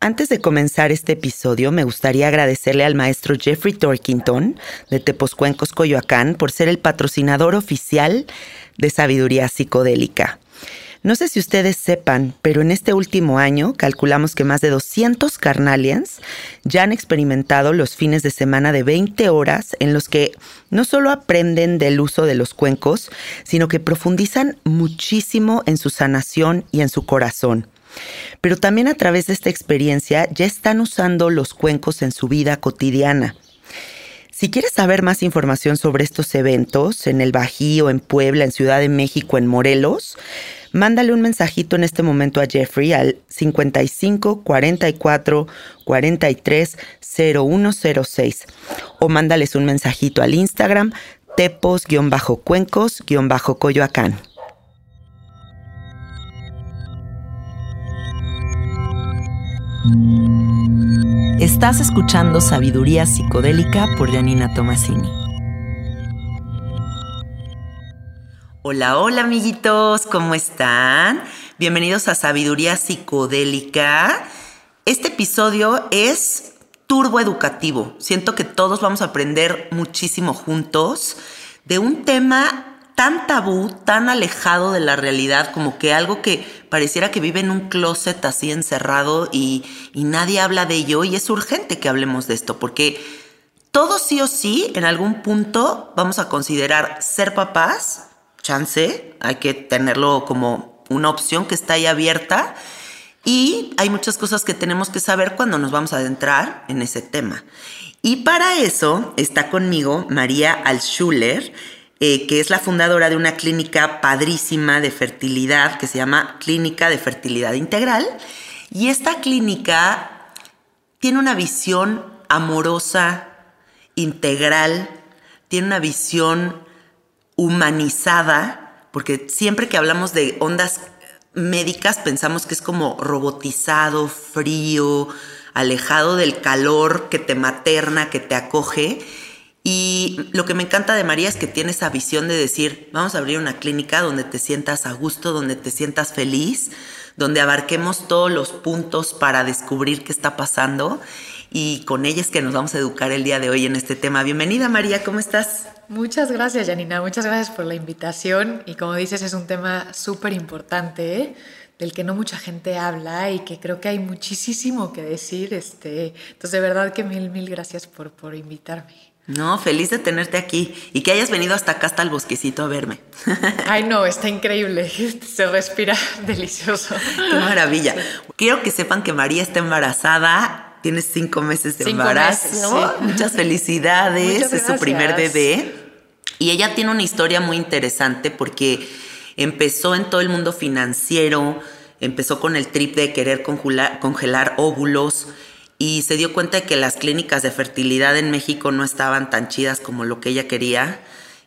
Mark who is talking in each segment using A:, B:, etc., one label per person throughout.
A: Antes de comenzar este episodio, me gustaría agradecerle al maestro Jeffrey Torkington de Teposcuencos, Coyoacán, por ser el patrocinador oficial de Sabiduría Psicodélica. No sé si ustedes sepan, pero en este último año calculamos que más de 200 carnalians ya han experimentado los fines de semana de 20 horas en los que no solo aprenden del uso de los cuencos, sino que profundizan muchísimo en su sanación y en su corazón. Pero también a través de esta experiencia ya están usando los cuencos en su vida cotidiana. Si quieres saber más información sobre estos eventos en el Bajío, en Puebla, en Ciudad de México, en Morelos, mándale un mensajito en este momento a Jeffrey al 55 44 43 0106 o mándales un mensajito al Instagram tepos-cuencos-coyoacán. Estás escuchando Sabiduría Psicodélica por Janina Tomasini. Hola, hola amiguitos, ¿cómo están? Bienvenidos a Sabiduría Psicodélica. Este episodio es turbo educativo. Siento que todos vamos a aprender muchísimo juntos de un tema tan tabú, tan alejado de la realidad, como que algo que pareciera que vive en un closet así encerrado y, nadie habla de ello y es urgente que hablemos de esto, porque todos sí o sí, en algún punto vamos a considerar ser papás, chance, hay que tenerlo como una opción que está ahí abierta. Y hay muchas cosas que tenemos que saber cuando nos vamos a adentrar en ese tema. Y para eso está conmigo María Alschuler. Eh, que es la fundadora de una clínica padrísima de fertilidad que se llama Clínica de Fertilidad Integral. Y esta clínica tiene una visión amorosa, integral, tiene una visión humanizada, porque siempre que hablamos de ondas médicas pensamos que es como robotizado, frío, alejado del calor que te materna, que te acoge. Y lo que me encanta de María es que tiene esa visión de decir, vamos a abrir una clínica donde te sientas a gusto, donde te sientas feliz, donde abarquemos todos los puntos para descubrir qué está pasando. Y con ella es que nos vamos a educar el día de hoy en este tema. Bienvenida María, ¿cómo estás?
B: Muchas gracias Janina, muchas gracias por la invitación. Y como dices, es un tema súper importante. ¿eh? del que no mucha gente habla y que creo que hay muchísimo que decir. Este, entonces, de verdad que mil, mil gracias por, por invitarme.
A: No, feliz de tenerte aquí y que hayas venido hasta acá, hasta el bosquecito a verme.
B: Ay, no, está increíble. Se respira delicioso.
A: Qué maravilla. Quiero que sepan que María está embarazada. Tiene cinco meses de embarazo. Muchas felicidades. es su primer bebé. Y ella tiene una historia muy interesante porque empezó en todo el mundo financiero, empezó con el trip de querer congelar, congelar óvulos y se dio cuenta de que las clínicas de fertilidad en México no estaban tan chidas como lo que ella quería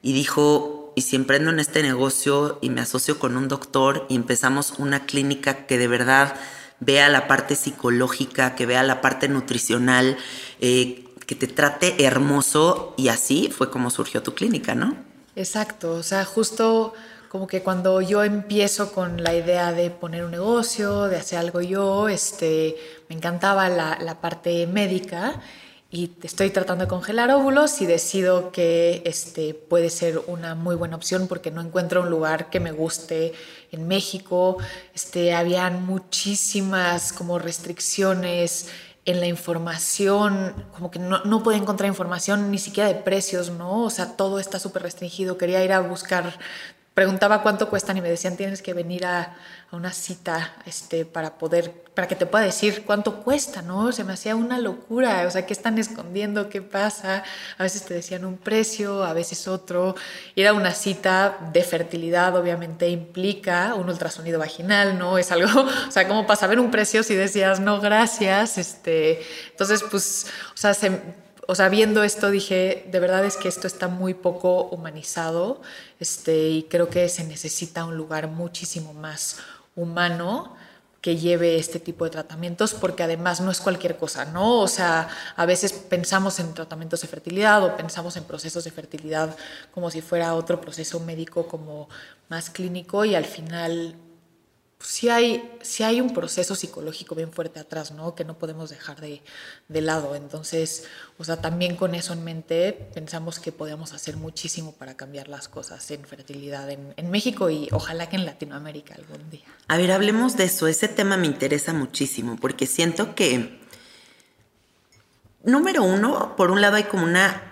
A: y dijo, y si emprendo en este negocio y me asocio con un doctor y empezamos una clínica que de verdad vea la parte psicológica, que vea la parte nutricional, eh, que te trate hermoso y así fue como surgió tu clínica, ¿no?
B: Exacto, o sea, justo como que cuando yo empiezo con la idea de poner un negocio, de hacer algo yo, este, me encantaba la, parte médica y estoy tratando de congelar óvulos y decido que este, puede ser una muy buena opción porque no encuentro un lugar que me guste en México. Este, habían muchísimas como restricciones en la información, como que no, no podía encontrar información ni siquiera de precios, ¿no? O sea, todo está súper restringido. Quería ir a buscar preguntaba cuánto cuestan y me decían tienes que venir a, a, una cita este, para poder, para que te pueda decir cuánto cuesta, ¿no? Se me hacía una locura, o sea, ¿qué están escondiendo? ¿Qué pasa? A veces te decían un precio, a veces otro. Ir a una cita de fertilidad obviamente implica un ultrasonido vaginal, ¿no? Es algo, o sea, ¿cómo para saber un precio si decías no, gracias? Este, entonces, pues, o sea, se, o sea, viendo esto dije, de verdad es que esto está muy poco humanizado este, y creo que se necesita un lugar muchísimo más humano que lleve este tipo de tratamientos, porque además no es cualquier cosa, ¿no? O sea, a veces pensamos en tratamientos de fertilidad o pensamos en procesos de fertilidad como si fuera otro proceso médico como más clínico y al final si hay, si hay un proceso psicológico bien fuerte atrás, ¿no? Que no podemos dejar de, de, lado. Entonces, o sea, también con eso en mente pensamos que podemos hacer muchísimo para cambiar las cosas en fertilidad en, México y ojalá que en Latinoamérica algún día.
A: A ver, hablemos de eso. Ese tema me interesa muchísimo porque siento que, número uno, por un lado hay como una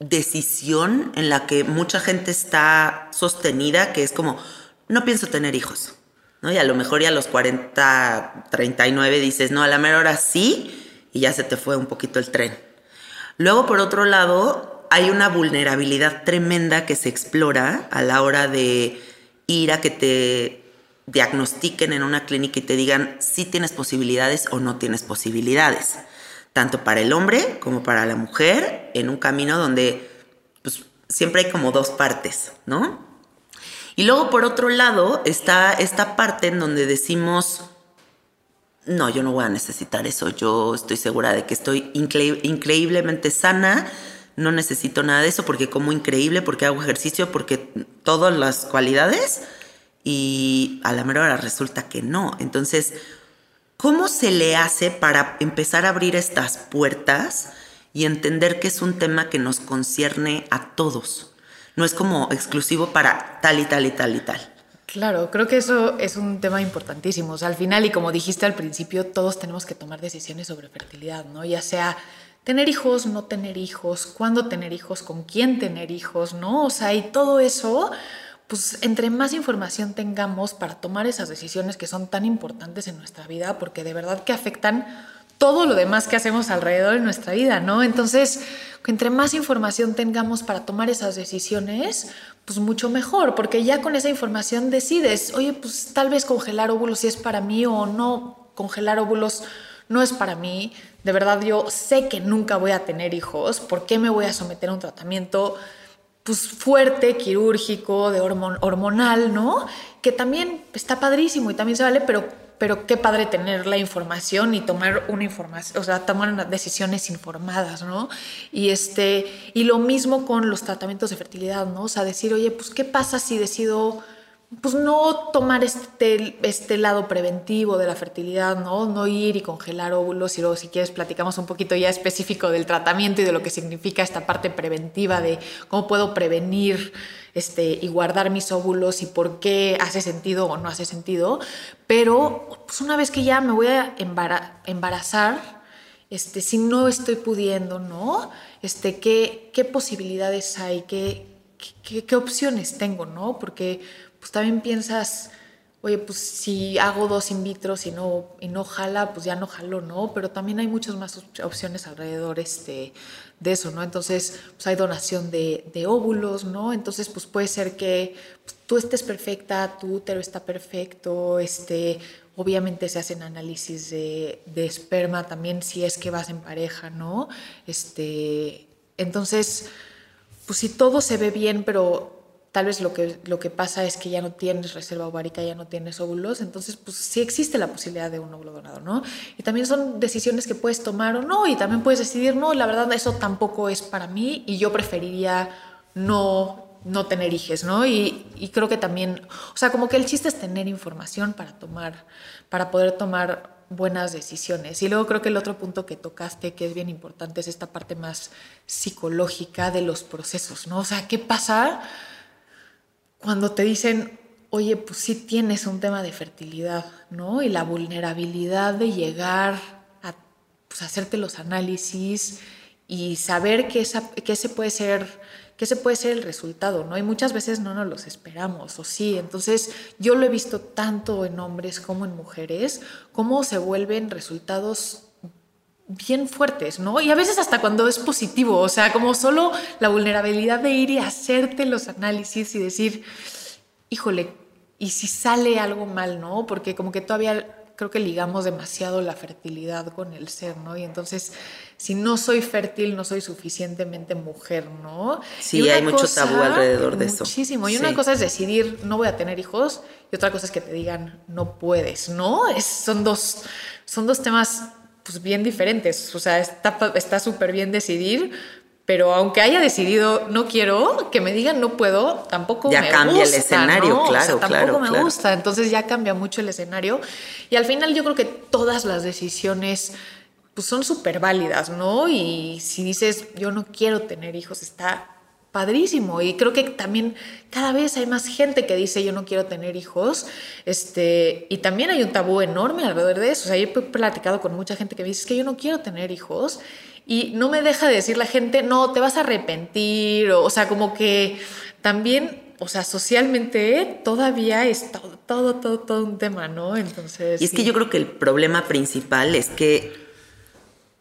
A: decisión en la que mucha gente está sostenida, que es como no pienso tener hijos. ¿no? Y a lo mejor ya a los 40, 39 dices, no, a la mera hora sí, y ya se te fue un poquito el tren. Luego, por otro lado, hay una vulnerabilidad tremenda que se explora a la hora de ir a que te diagnostiquen en una clínica y te digan si tienes posibilidades o no tienes posibilidades, tanto para el hombre como para la mujer, en un camino donde pues, siempre hay como dos partes, ¿no? Y luego, por otro lado, está esta parte en donde decimos, no, yo no voy a necesitar eso, yo estoy segura de que estoy increíblemente sana, no necesito nada de eso porque como increíble, porque hago ejercicio, porque todas las cualidades y a la mera hora resulta que no. Entonces, ¿cómo se le hace para empezar a abrir estas puertas y entender que es un tema que nos concierne a todos? No es como exclusivo para tal y tal y tal y tal.
B: Claro, creo que eso es un tema importantísimo. O sea, al final, y como dijiste al principio, todos tenemos que tomar decisiones sobre fertilidad, ¿no? Ya sea tener hijos, no tener hijos, cuándo tener hijos, con quién tener hijos, ¿no? O sea, y todo eso, pues entre más información tengamos para tomar esas decisiones que son tan importantes en nuestra vida, porque de verdad que afectan todo lo demás que hacemos alrededor de nuestra vida, ¿no? Entonces, entre más información tengamos para tomar esas decisiones, pues mucho mejor, porque ya con esa información decides, oye, pues tal vez congelar óvulos si es para mí o no, congelar óvulos no es para mí. De verdad, yo sé que nunca voy a tener hijos, ¿por qué me voy a someter a un tratamiento? pues fuerte, quirúrgico, de hormonal, ¿no? Que también está padrísimo y también se vale, pero pero qué padre tener la información y tomar una información, o sea, tomar decisiones informadas, ¿no? Y este, y lo mismo con los tratamientos de fertilidad, ¿no? O sea, decir, oye, pues, ¿qué pasa si decido, pues, no tomar este, este lado preventivo de la fertilidad, ¿no? No ir y congelar óvulos y luego, si quieres, platicamos un poquito ya específico del tratamiento y de lo que significa esta parte preventiva de cómo puedo prevenir este, y guardar mis óvulos y por qué hace sentido o no hace sentido. Pero pues una vez que ya me voy a embarazar, este, si no estoy pudiendo, ¿no? Este, ¿qué, qué posibilidades hay? ¿Qué, qué, qué opciones tengo, ¿no? Porque pues también piensas oye, pues si hago dos in vitro y no, y no jala, pues ya no jalo, ¿no? Pero también hay muchas más opciones alrededor este, de eso, ¿no? Entonces, pues hay donación de, de óvulos, ¿no? Entonces, pues puede ser que pues, tú estés perfecta, tu útero está perfecto, este, obviamente se hacen análisis de, de esperma también si es que vas en pareja, ¿no? Este, entonces, pues si todo se ve bien, pero tal vez lo que, lo que pasa es que ya no tienes reserva ovárica, ya no tienes óvulos, entonces pues sí existe la posibilidad de un óvulo donado, ¿no? Y también son decisiones que puedes tomar o no, y también puedes decidir, no, la verdad eso tampoco es para mí y yo preferiría no, no tener hijos, ¿no? Y, y creo que también, o sea, como que el chiste es tener información para tomar, para poder tomar buenas decisiones. Y luego creo que el otro punto que tocaste, que es bien importante, es esta parte más psicológica de los procesos, ¿no? O sea, ¿qué pasa? Cuando te dicen, oye, pues sí tienes un tema de fertilidad, ¿no? Y la vulnerabilidad de llegar a pues, hacerte los análisis y saber que, esa, que ese puede ser que ese puede ser el resultado, ¿no? Y muchas veces no nos los esperamos, o sí. Entonces, yo lo he visto tanto en hombres como en mujeres, cómo se vuelven resultados bien fuertes, ¿no? Y a veces hasta cuando es positivo, o sea, como solo la vulnerabilidad de ir y hacerte los análisis y decir, híjole, ¿y si sale algo mal, no? Porque como que todavía creo que ligamos demasiado la fertilidad con el ser, ¿no? Y entonces, si no soy fértil, no soy suficientemente mujer, ¿no?
A: Sí, hay mucho tabú alrededor de eso.
B: Muchísimo. Y una cosa es decidir, no voy a tener hijos, y otra cosa es que te digan, no puedes, ¿no? Es, son, dos, son dos temas pues, bien diferentes. O sea, está súper bien decidir, pero aunque haya decidido no quiero, que me digan no puedo, tampoco
A: ya
B: me
A: cambia el escenario, claro,
B: tampoco
A: me
B: gusta, entonces ya cambia mucho el escenario. Y al final yo creo que todas las decisiones pues son súper válidas, ¿no? Y si dices yo no quiero tener hijos, está padrísimo. Y creo que también cada vez hay más gente que dice yo no quiero tener hijos. Este, y también hay un tabú enorme alrededor de eso. O sea, yo he platicado con mucha gente que me dice que yo no quiero tener hijos. Y no me deja de decir la gente, no, te vas a arrepentir, o, sea, como que también o sea, socialmente todavía es todo, todo, todo, todo un tema, ¿no? Entonces.
A: Y es que yo creo que el problema principal es que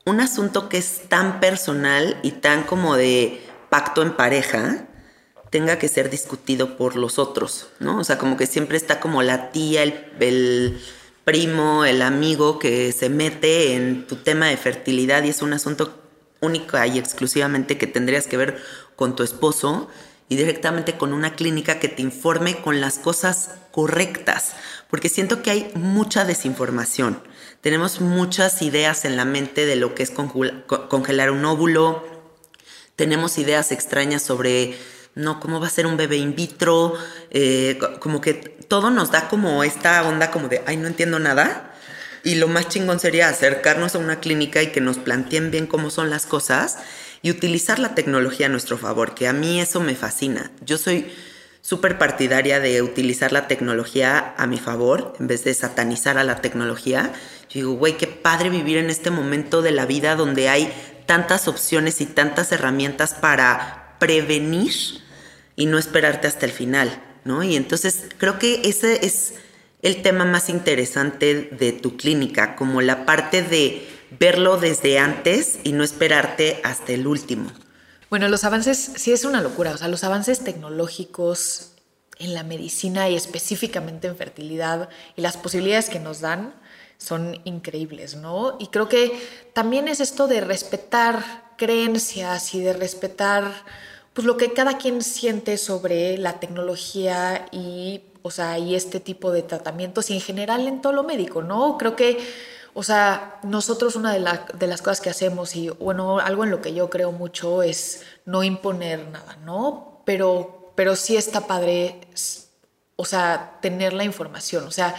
A: un asunto que es tan personal y tan como de pacto en pareja tenga que ser discutido por los otros, ¿no? O sea, como que siempre está como la tía, el, el primo, el amigo que se mete en tu tema de fertilidad y es un asunto único y exclusivamente que tendrías que ver con tu esposo y directamente con una clínica que te informe con las cosas correctas, porque siento que hay mucha desinformación. Tenemos muchas ideas en la mente de lo que es congelar un óvulo, tenemos ideas extrañas sobre no, cómo va a ser un bebé in vitro, eh, como que todo nos da como esta onda como de, ay, no entiendo nada. Y lo más chingón sería acercarnos a una clínica y que nos planteen bien cómo son las cosas y utilizar la tecnología a nuestro favor, que a mí eso me fascina. Yo soy súper partidaria de utilizar la tecnología a mi favor en vez de satanizar a la tecnología. Yo digo, güey, qué padre vivir en este momento de la vida donde hay tantas opciones y tantas herramientas para prevenir y no esperarte hasta el final, ¿no? Y entonces creo que ese es el tema más interesante de tu clínica, como la parte de verlo desde antes y no esperarte hasta el último.
B: Bueno, los avances sí es una locura, o sea, los avances tecnológicos en la medicina y específicamente en fertilidad y las posibilidades que nos dan son increíbles, ¿no? Y creo que también es esto de respetar creencias y de respetar pues lo que cada quien siente sobre la tecnología y, o sea, y este tipo de tratamientos y en general en todo lo médico, ¿no? Creo que, o sea, nosotros una de, las cosas que hacemos y, bueno, algo en lo que yo creo mucho es no imponer nada, ¿no? Pero, pero sí está padre, o sea, tener la información, o sea,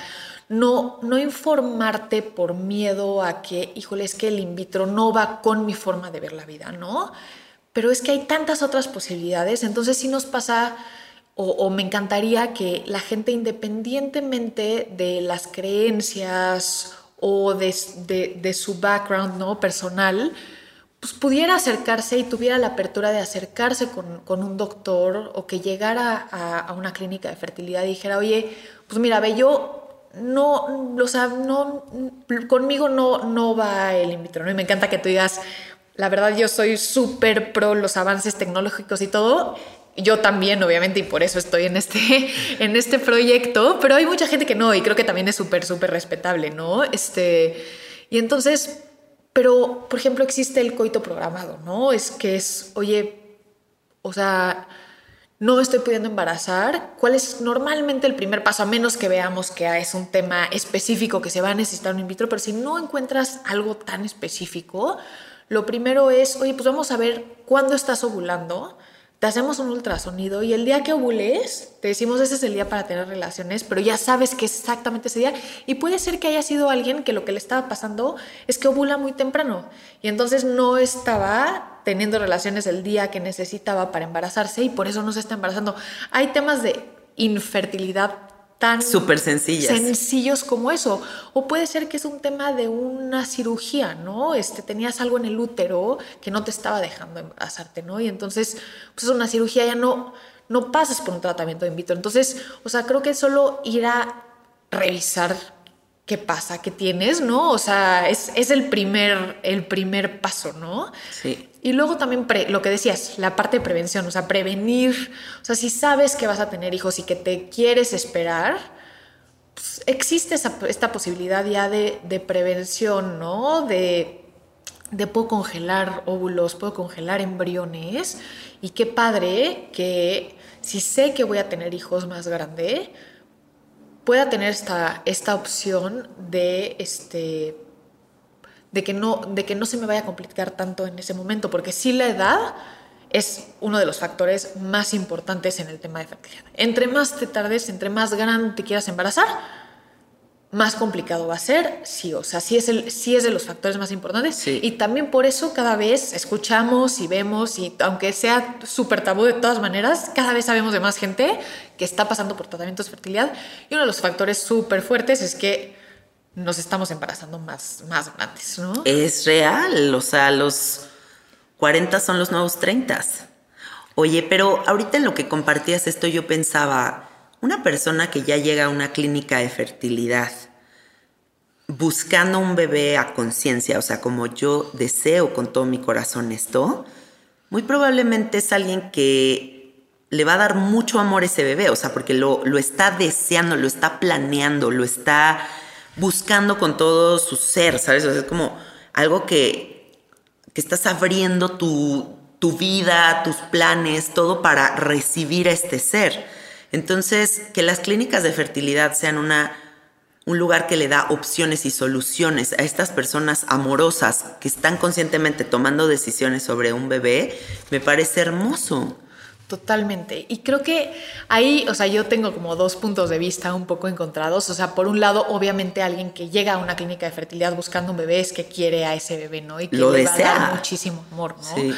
B: no, no informarte por miedo a que, híjole, es que el in vitro no va con mi forma de ver la vida, ¿no? pero es que hay tantas otras posibilidades, entonces sí nos pasa o, me encantaría que la gente independientemente de las creencias o de, su background ¿no? personal, pues pudiera acercarse y tuviera la apertura de acercarse con, un doctor o que llegara a, una clínica de fertilidad y dijera, oye, pues mira, ve, yo no, o sea, no, conmigo no, no va el in vitro, ¿no? Y me encanta que tú digas, la verdad yo soy súper pro los avances tecnológicos y todo. Yo también, obviamente, y por eso estoy en este, en este proyecto, pero hay mucha gente que no, y creo que también es súper, súper respetable, ¿no? Este, y entonces, pero, por ejemplo, existe el coito programado, ¿no? Es que es, oye, o sea, no estoy pudiendo embarazar, ¿cuál es normalmente el primer paso? A menos que veamos que es un tema específico que se va a necesitar un in vitro, pero si no encuentras algo tan específico, lo primero es, oye, pues vamos a ver cuándo estás ovulando. Te hacemos un ultrasonido y el día que ovules, te decimos ese es el día para tener relaciones, pero ya sabes que es exactamente ese día. Y puede ser que haya sido alguien que lo que le estaba pasando es que ovula muy temprano y entonces no estaba teniendo relaciones el día que necesitaba para embarazarse y por eso no se está embarazando. Hay temas de infertilidad tan
A: súper sencillas.
B: Sencillos como eso. O puede ser que es un tema de una cirugía, ¿no? Este, tenías algo en el útero que no te estaba dejando embarazarte, ¿no? Y entonces, pues es una cirugía, ya no, no pasas por un tratamiento de in vitro. Entonces, o sea, creo que solo ir a revisar qué pasa, qué tienes, ¿no? O sea, es, es el, primer, el primer paso, ¿no?
A: Sí.
B: Y luego también lo que decías, la parte de prevención, o sea, prevenir, o sea, si sabes que vas a tener hijos y que te quieres esperar, pues existe esta posibilidad ya de, de prevención, ¿no? De, de puedo congelar óvulos, puedo congelar embriones y qué padre que si sé que voy a tener hijos más grande, pueda tener esta, esta opción de este de que, no, de que no se me vaya a complicar tanto en ese momento, porque sí la edad es uno de los factores más importantes en el tema de fertilidad. Entre más te tardes, entre más grande te quieras embarazar, más complicado va a ser, sí, o sea, sí es, el, sí es de los factores más importantes. Y también por eso cada vez escuchamos y vemos, y aunque sea súper tabú de todas maneras, cada vez sabemos de más gente que está pasando por tratamientos de fertilidad. Y uno de los factores súper fuertes es que nos estamos embarazando más, más grandes, ¿no?
A: Es real, o sea, los 40 son los nuevos 30. Oye, pero ahorita en lo que compartías esto yo pensaba, una persona que ya llega a una clínica de fertilidad buscando un bebé a conciencia, o sea, como yo deseo con todo mi corazón esto, muy probablemente es alguien que le va a dar mucho amor a ese bebé, o sea, porque lo, lo está deseando, lo está planeando, lo está buscando con todo su ser, ¿sabes? es como algo que, que estás abriendo tu, tu vida, tus planes, todo para recibir a este ser. Entonces, que las clínicas de fertilidad sean una, un lugar que le da opciones y soluciones a estas personas amorosas que están conscientemente tomando decisiones sobre un bebé, me parece hermoso.
B: Totalmente. Y creo que ahí, o sea, yo tengo como dos puntos de vista un poco encontrados. O sea, por un lado, obviamente alguien que llega a una clínica de fertilidad buscando un bebé es que quiere a ese bebé, ¿no? Y que
A: Lo
B: le
A: desea.
B: va a dar muchísimo amor, ¿no? Sí.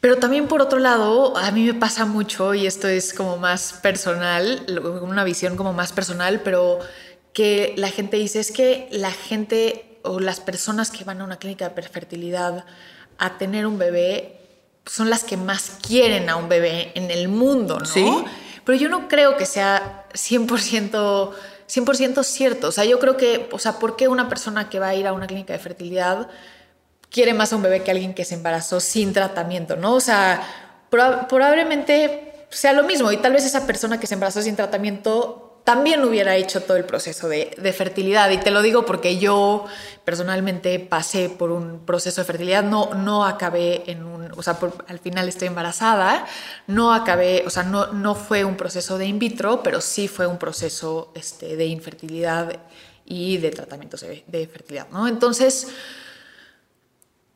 B: Pero también por otro lado, a mí me pasa mucho, y esto es como más personal, una visión como más personal, pero que la gente dice es que la gente o las personas que van a una clínica de fertilidad a tener un bebé son las que más quieren a un bebé en el mundo, ¿no?
A: Sí.
B: Pero yo no creo que sea 100%, 100 cierto. O sea, yo creo que, o sea, ¿por qué una persona que va a ir a una clínica de fertilidad quiere más a un bebé que alguien que se embarazó sin tratamiento, ¿no? O sea, probablemente sea lo mismo y tal vez esa persona que se embarazó sin tratamiento también hubiera hecho todo el proceso de, fertilidad. Y te lo digo porque yo personalmente pasé por un proceso de fertilidad, no, no acabé en un, o sea, al final estoy embarazada, no acabé, o sea, no, no fue un proceso de in vitro, pero sí fue un proceso este, de infertilidad y de tratamientos de, de fertilidad, ¿no? Entonces,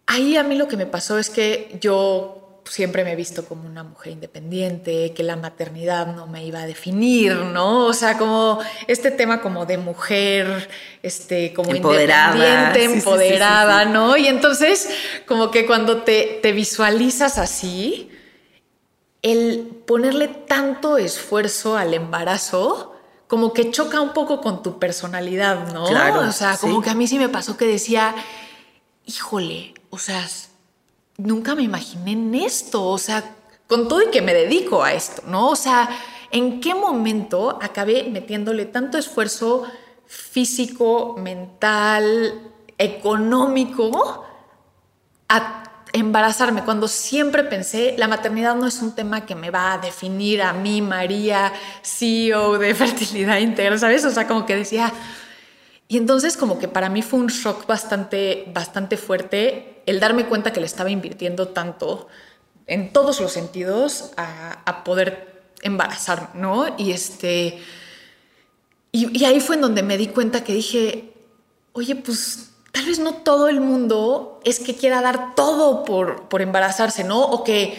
B: ahí a mí lo que me pasó es que yo siempre me he visto como una mujer independiente, que la maternidad no me iba a definir, ¿no? O sea, como este tema como de mujer, este, como
A: empoderada.
B: independiente, empoderada, ¿no? Y entonces, como que cuando te, te visualizas así, el ponerle tanto esfuerzo al embarazo, como que choca un poco con tu personalidad, ¿no?
A: Claro,
B: o sea, como que a mí sí me pasó que decía, híjole, o sea, nunca me imaginé en esto, o sea, con todo y que me dedico a esto, ¿no? O sea, ¿en qué momento acabé metiéndole tanto esfuerzo físico, mental, económico a embarazarme, cuando siempre pensé, la maternidad no es un tema que me va a definir a mí, María, CEO de fertilidad integral, ¿sabes? O sea, como que decía, y entonces como que para mí fue un shock bastante, bastante fuerte el darme cuenta que le estaba invirtiendo tanto en todos los sentidos a, poder embarazar, ¿no? Y este... Y, ahí fue en donde me di cuenta que dije, oye, pues tal vez no todo el mundo es que quiera dar todo por, por embarazarse, ¿no? O que...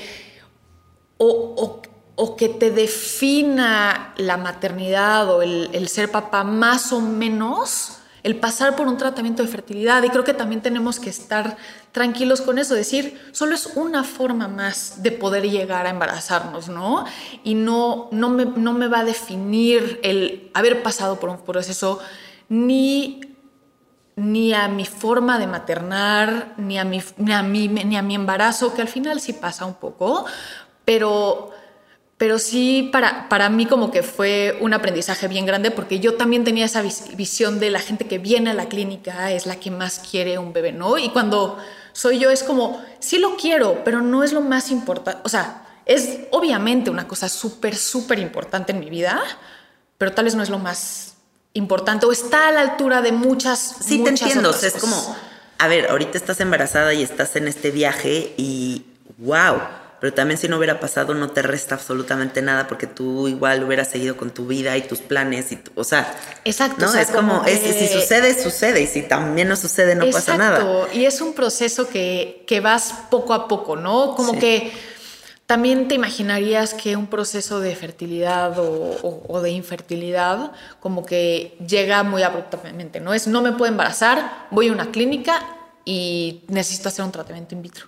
B: O, o, que te defina la maternidad o el, el ser papá más o menos el pasar por un tratamiento de fertilidad y creo que también tenemos que estar tranquilos con eso, decir, solo es una forma más de poder llegar a embarazarnos, ¿no? Y no, no, me, no me va a definir el haber pasado por un proceso ni ni a mi forma de maternar, ni a mi, ni a mi, ni a mi embarazo, que al final sí pasa un poco, pero, pero sí para, para mí como que fue un aprendizaje bien grande porque yo también tenía esa visión de la gente que viene a la clínica es la que más quiere un bebé, ¿no? Y cuando soy yo es como, sí lo quiero, pero no es lo más importante, o sea, es obviamente una cosa súper, súper importante en mi vida, pero tal vez no es lo más importante o está a la altura de muchas.
A: Sí, te entiendo. es como, a ver, ahorita estás embarazada y estás en este viaje y wow. Pero también si no hubiera pasado no te resta absolutamente nada porque tú igual hubieras seguido con tu vida y tus planes y o sea,
B: exacto,
A: ¿no? es como, si sucede sucede y si también no sucede no pasa nada. Exacto,
B: y es un proceso que, que vas poco a poco, ¿no? Como que también te imaginarías que un proceso de fertilidad o, de infertilidad como que llega muy abruptamente, ¿no? Es no me puedo embarazar, voy a una clínica y necesito hacer un tratamiento in vitro.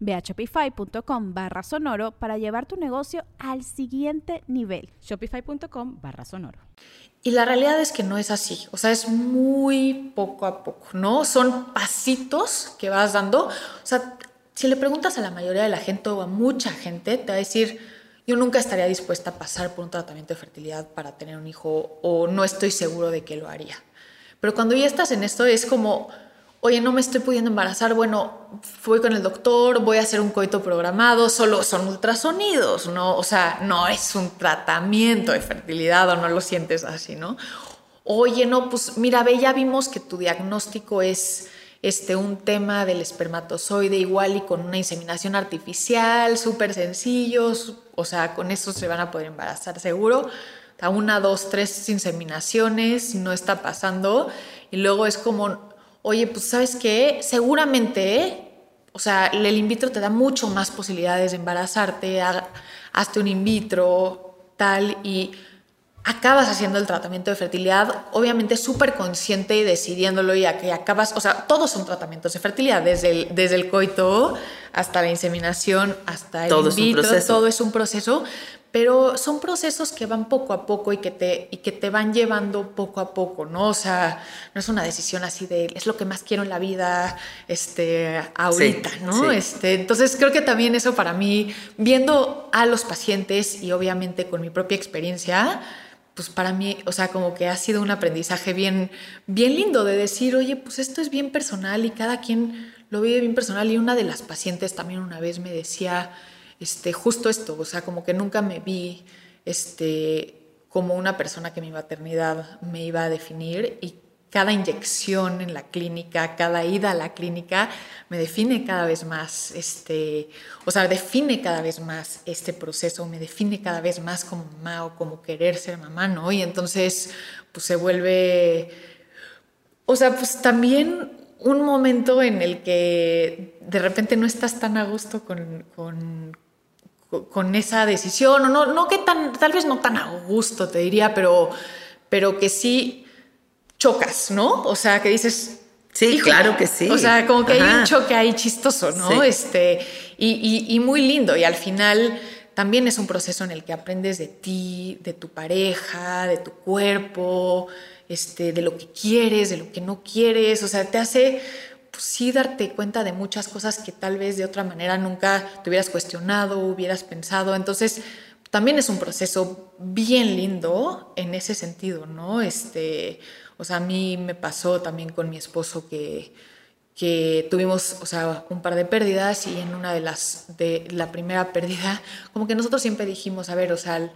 C: Ve a shopify.com barra sonoro para llevar tu negocio al siguiente nivel.
D: Shopify.com barra sonoro.
B: Y la realidad es que no es así, o sea, es muy poco a poco, ¿no? Son pasitos que vas dando. O sea, si le preguntas a la mayoría de la gente o a mucha gente, te va a decir, yo nunca estaría dispuesta a pasar por un tratamiento de fertilidad para tener un hijo o no estoy seguro de que lo haría. Pero cuando ya estás en esto es como oye, no me estoy pudiendo embarazar, bueno, fui con el doctor, voy a hacer un coito programado, solo son ultrasonidos, ¿no? O sea, no es un tratamiento de fertilidad o no lo sientes así, ¿no? Oye, no, pues mira, ve, ya vimos que tu diagnóstico es este, un tema del espermatozoide igual y con una inseminación artificial, súper sencillos, o sea, con eso se van a poder embarazar seguro. A una, dos, tres inseminaciones, no está pasando. Y luego es como, oye, pues sabes qué, seguramente, o sea, el in vitro te da mucho más posibilidades de embarazarte, hazte un in vitro, tal, y acabas haciendo el tratamiento de fertilidad, obviamente súper consciente y decidiéndolo y a que acabas, o sea, todos son tratamientos de fertilidad, desde el, desde el coito hasta la inseminación, hasta el in vitro, todo es un proceso, pero son procesos que van poco a poco y que te, y que te van llevando poco a poco, ¿no? O sea, no es una decisión así de, es lo que más quiero en la vida, este, ahorita, ¿no? Este, entonces creo que también eso para mí, viendo a los pacientes y obviamente con mi propia experiencia, pues para mí, o sea, como que ha sido un aprendizaje bien, bien lindo de decir, oye, pues esto es bien personal y cada quien lo vive bien personal. Y una de las pacientes también una vez me decía, este, justo esto, o sea, como que nunca me vi este, como una persona que mi maternidad me iba a definir y cada inyección en la clínica, cada ida a la clínica me define cada vez más, este, o sea, define cada vez más este proceso, me define cada vez más como mamá o como querer ser mamá, ¿no? Y entonces, pues se vuelve, o sea, pues también un momento en el que de repente no estás tan a gusto con, con esa decisión, o no, no que tan, tal vez no tan a gusto, te diría, pero, pero que sí chocas, ¿no? O sea, que dices...
A: Sí, claro que sí.
B: O sea, como que hay un choque ahí chistoso, ¿no? Este, y, y, muy lindo. Y al final también es un proceso en el que aprendes de ti, de tu pareja, de tu cuerpo, este, de lo que quieres, de lo que no quieres. O sea, te hace pues sí darte cuenta de muchas cosas que tal vez de otra manera nunca te hubieras cuestionado, hubieras pensado. Entonces, también es un proceso bien lindo en ese sentido, ¿no? Este, o sea, a mí me pasó también con mi esposo que, que tuvimos, o sea, un par de pérdidas y en una de las, de la primera pérdida, como que nosotros siempre dijimos, a ver, o sea,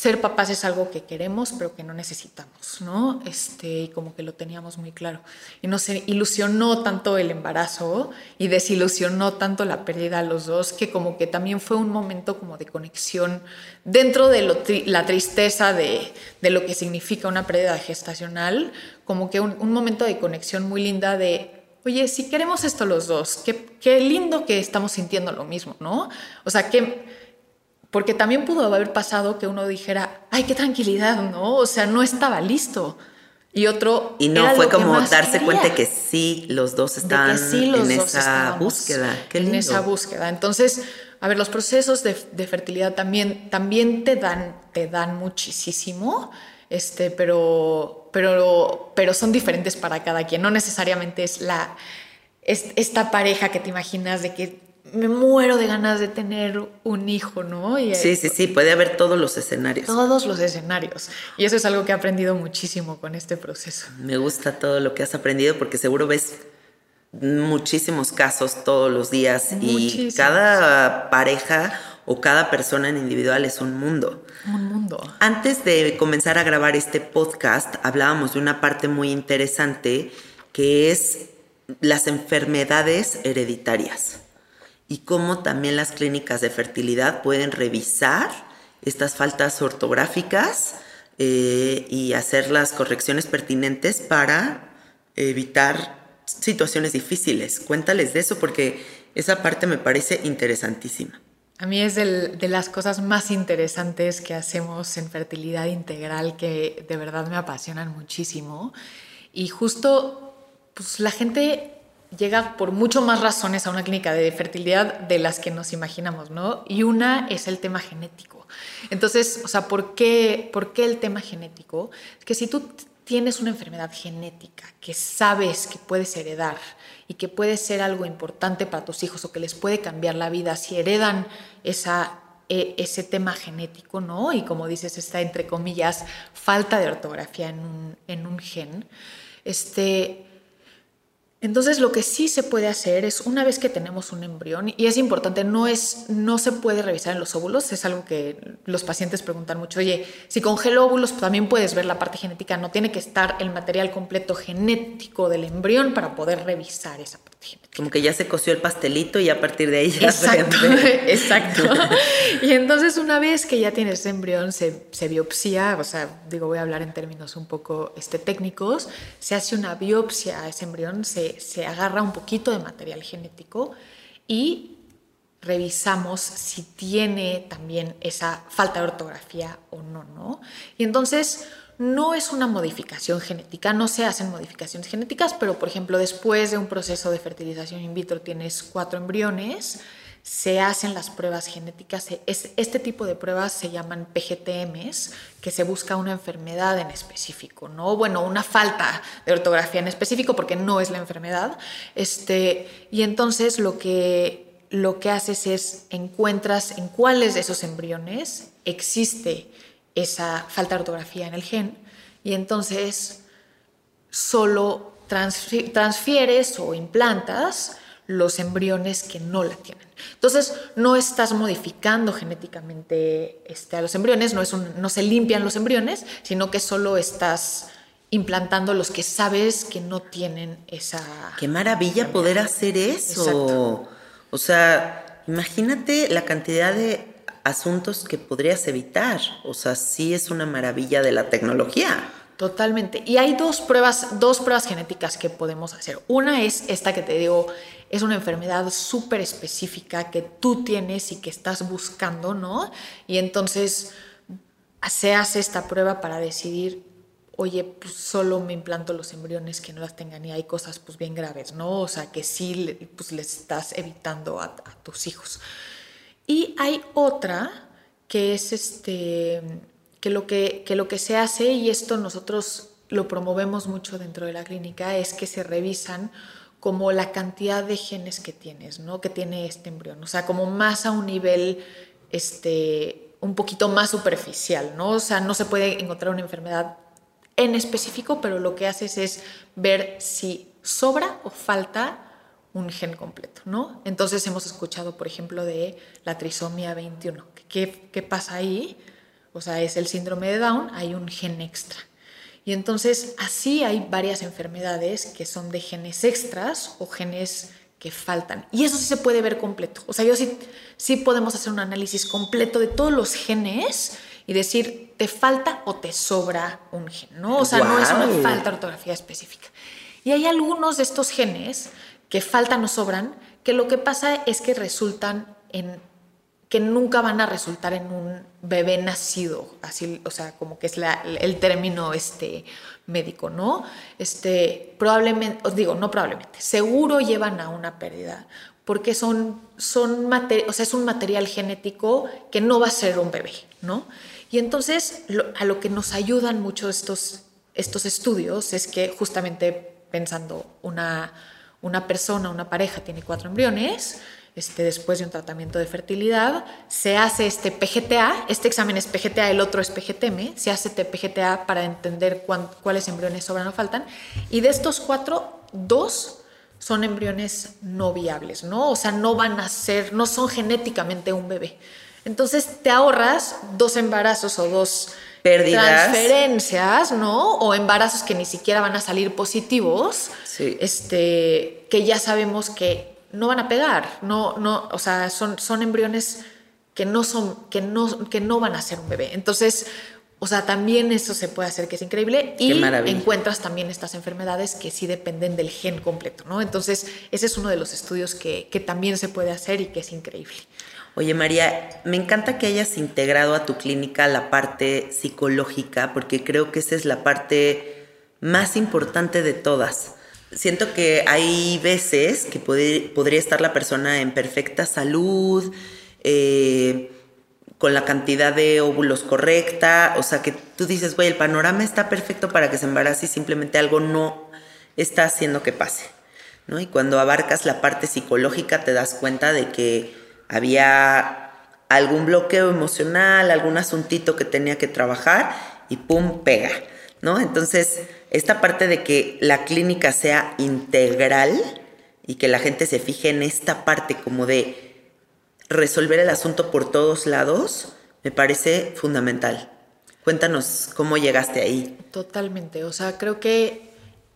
B: ser papás es algo que queremos, pero que no necesitamos, ¿no? Este, y como que lo teníamos muy claro. Y nos ilusionó tanto el embarazo y desilusionó tanto la pérdida a los dos, que como que también fue un momento como de conexión dentro de la tristeza de, de, lo que significa una pérdida gestacional, como que un, momento de conexión muy linda de, oye, si queremos esto los dos, qué, qué lindo que estamos sintiendo lo mismo, ¿no? O sea, que porque también pudo haber pasado que uno dijera, ay, qué tranquilidad, ¿no? O sea, no estaba listo. Y otro...
A: Y no fue como darse cuenta que sí, los dos estaban en esa búsqueda.
B: en esa búsqueda. Entonces, a ver, los procesos de, de, fertilidad también, también te, dan, te dan muchísimo, este, pero, pero, pero son diferentes para cada quien. No necesariamente es la... Es esta pareja que te imaginas de que me muero de ganas de tener un hijo, ¿no?
A: sí, sí, sí, puede haber todos los escenarios.
B: Todos los escenarios. Y eso es algo que he aprendido muchísimo con este proceso.
A: Me gusta todo lo que has aprendido porque seguro ves muchísimos casos todos los días y cada pareja o cada persona en individual es un mundo.
B: Un mundo.
A: Antes de comenzar a grabar este podcast, hablábamos de una parte muy interesante que es las enfermedades hereditarias y cómo también las clínicas de fertilidad pueden revisar estas faltas ortográficas eh, y hacer las correcciones pertinentes para evitar situaciones difíciles. Cuéntales de eso porque esa parte me parece interesantísima.
B: A mí es de las cosas más interesantes que hacemos en fertilidad integral que de verdad me apasionan muchísimo. Y justo, pues la gente llega por mucho más razones a una clínica de fertilidad de las que nos imaginamos, ¿no? Y una es el tema genético. Entonces, o sea, ¿por qué, ¿por qué el tema genético? Es que si tú tienes una enfermedad genética que sabes que puedes heredar y que puede ser algo importante para tus hijos o que les puede cambiar la vida si heredan esa, e, ese tema genético, ¿no? Y como dices, está entre comillas falta de ortografía en un, en un gen, este, entonces lo que sí se puede hacer es una vez que tenemos un embrión y es importante no es no se puede revisar en los óvulos es algo que los pacientes preguntan mucho oye si congelo óvulos también puedes ver la parte genética no tiene que estar el material completo genético del embrión para poder revisar esa parte
A: como que ya se coció el pastelito y a partir de ahí ya
B: exacto exacto y entonces una vez que ya tienes embrión se, se biopsia o sea digo voy a hablar en términos un poco este, técnicos se hace una biopsia a ese embrión se se, agarra un poquito de material genético y revisamos si tiene también esa falta de ortografía o no, ¿no? Y entonces no es una modificación genética, no se hacen modificaciones genéticas, pero por ejemplo después de un proceso de fertilización in vitro tienes cuatro embriones, se hacen las pruebas genéticas. este tipo de pruebas se llaman PGTMs, que se busca una enfermedad en específico, ¿no? Bueno, una falta de ortografía en específico, porque no es la enfermedad. Este, y entonces lo que, lo que haces es encuentras en cuáles de esos embriones existe esa falta de ortografía en el gen, y entonces solo transfieres o implantas los embriones que no la tienen. Entonces, no estás modificando genéticamente este, a los embriones, no, es no se limpian los embriones, sino que solo estás implantando los que sabes que no tienen esa...
A: Qué maravilla poder hacer eso. O sea, imagínate la cantidad de asuntos que podrías evitar. O sea, sí es una maravilla de la tecnología.
B: Totalmente. Y hay dos pruebas, dos pruebas genéticas que podemos hacer. Una es esta que te digo, es una enfermedad súper específica que tú tienes y que estás buscando, ¿no? Y entonces se hace esta prueba para decidir, oye, pues solo me implanto los embriones que no las tengan y hay cosas pues bien graves, ¿no? O sea, que sí pues, les estás evitando a, tus hijos. Y hay otra que es este, que lo que, que lo que se hace, y esto nosotros lo promovemos mucho dentro de la clínica es que se revisan como la cantidad de genes que tienes, ¿no? Que tiene este embrión, o sea, como más a un nivel este un poquito más superficial, ¿no? O sea, no se puede encontrar una enfermedad en específico, pero lo que haces es ver si sobra o falta un gen completo, ¿no? Entonces hemos escuchado, por ejemplo, de la trisomía 21. ¿Qué, qué pasa ahí? O sea, es el síndrome de Down, hay un gen extra. Y entonces así hay varias enfermedades que son de genes extras o genes que faltan. Y eso sí se puede ver completo. O sea, yo sí, sí podemos hacer un análisis completo de todos los genes y decir, te falta o te sobra un gen, ¿no? O sea, no es una falta de ortografía específica. Y hay algunos de estos genes que faltan o sobran, que lo que pasa es que resultan en que nunca van a resultar en un bebé nacido, así, o sea, como que es el término este, médico, ¿no? Este, probablemente, os digo, no probablemente, seguro llevan a una pérdida, porque son, son o sea, es un material genético que no va a ser un bebé, ¿no? Y entonces, a lo que nos ayudan mucho estos, estos estudios es que justamente pensando una, una persona, una pareja tiene cuatro embriones, este, después de un tratamiento de fertilidad, se hace este PGTA, este examen es PGTA, el otro es PGTM, se hace este PGTA para entender cuáles embriones sobran o faltan, y de estos cuatro, dos son embriones no viables, ¿no? O sea, no van a ser, no son genéticamente un bebé. Entonces te ahorras dos embarazos o dos
A: Pérdidas.
B: transferencias, ¿no? O embarazos que ni siquiera van a salir positivos, este, que ya sabemos que no van a pegar, no, no, o sea, son, son embriones que no son, que no, que no van a ser un bebé. Entonces, o sea, también eso se puede hacer que es increíble y encuentras también estas enfermedades que sí dependen del gen completo, ¿no? Entonces, ese es uno de los estudios que, que también se puede hacer y que es increíble.
A: Oye María, me encanta que hayas integrado a tu clínica la parte psicológica porque creo que esa es la parte más importante de todas siento que hay veces que podría estar la persona en perfecta salud, eh, con la cantidad de óvulos correcta, o sea que tú dices, güey, el panorama está perfecto para que se embarace y simplemente algo no está haciendo que pase. ¿no? Y cuando abarcas la parte psicológica te das cuenta de que había algún bloqueo emocional, algún asuntito que tenía que trabajar y pum, pega. ¿no? Entonces, esta parte de que la clínica sea integral y que la gente se fije en esta parte como de resolver el asunto por todos lados, me parece fundamental. Cuéntanos cómo llegaste ahí.
B: Totalmente, o sea, creo que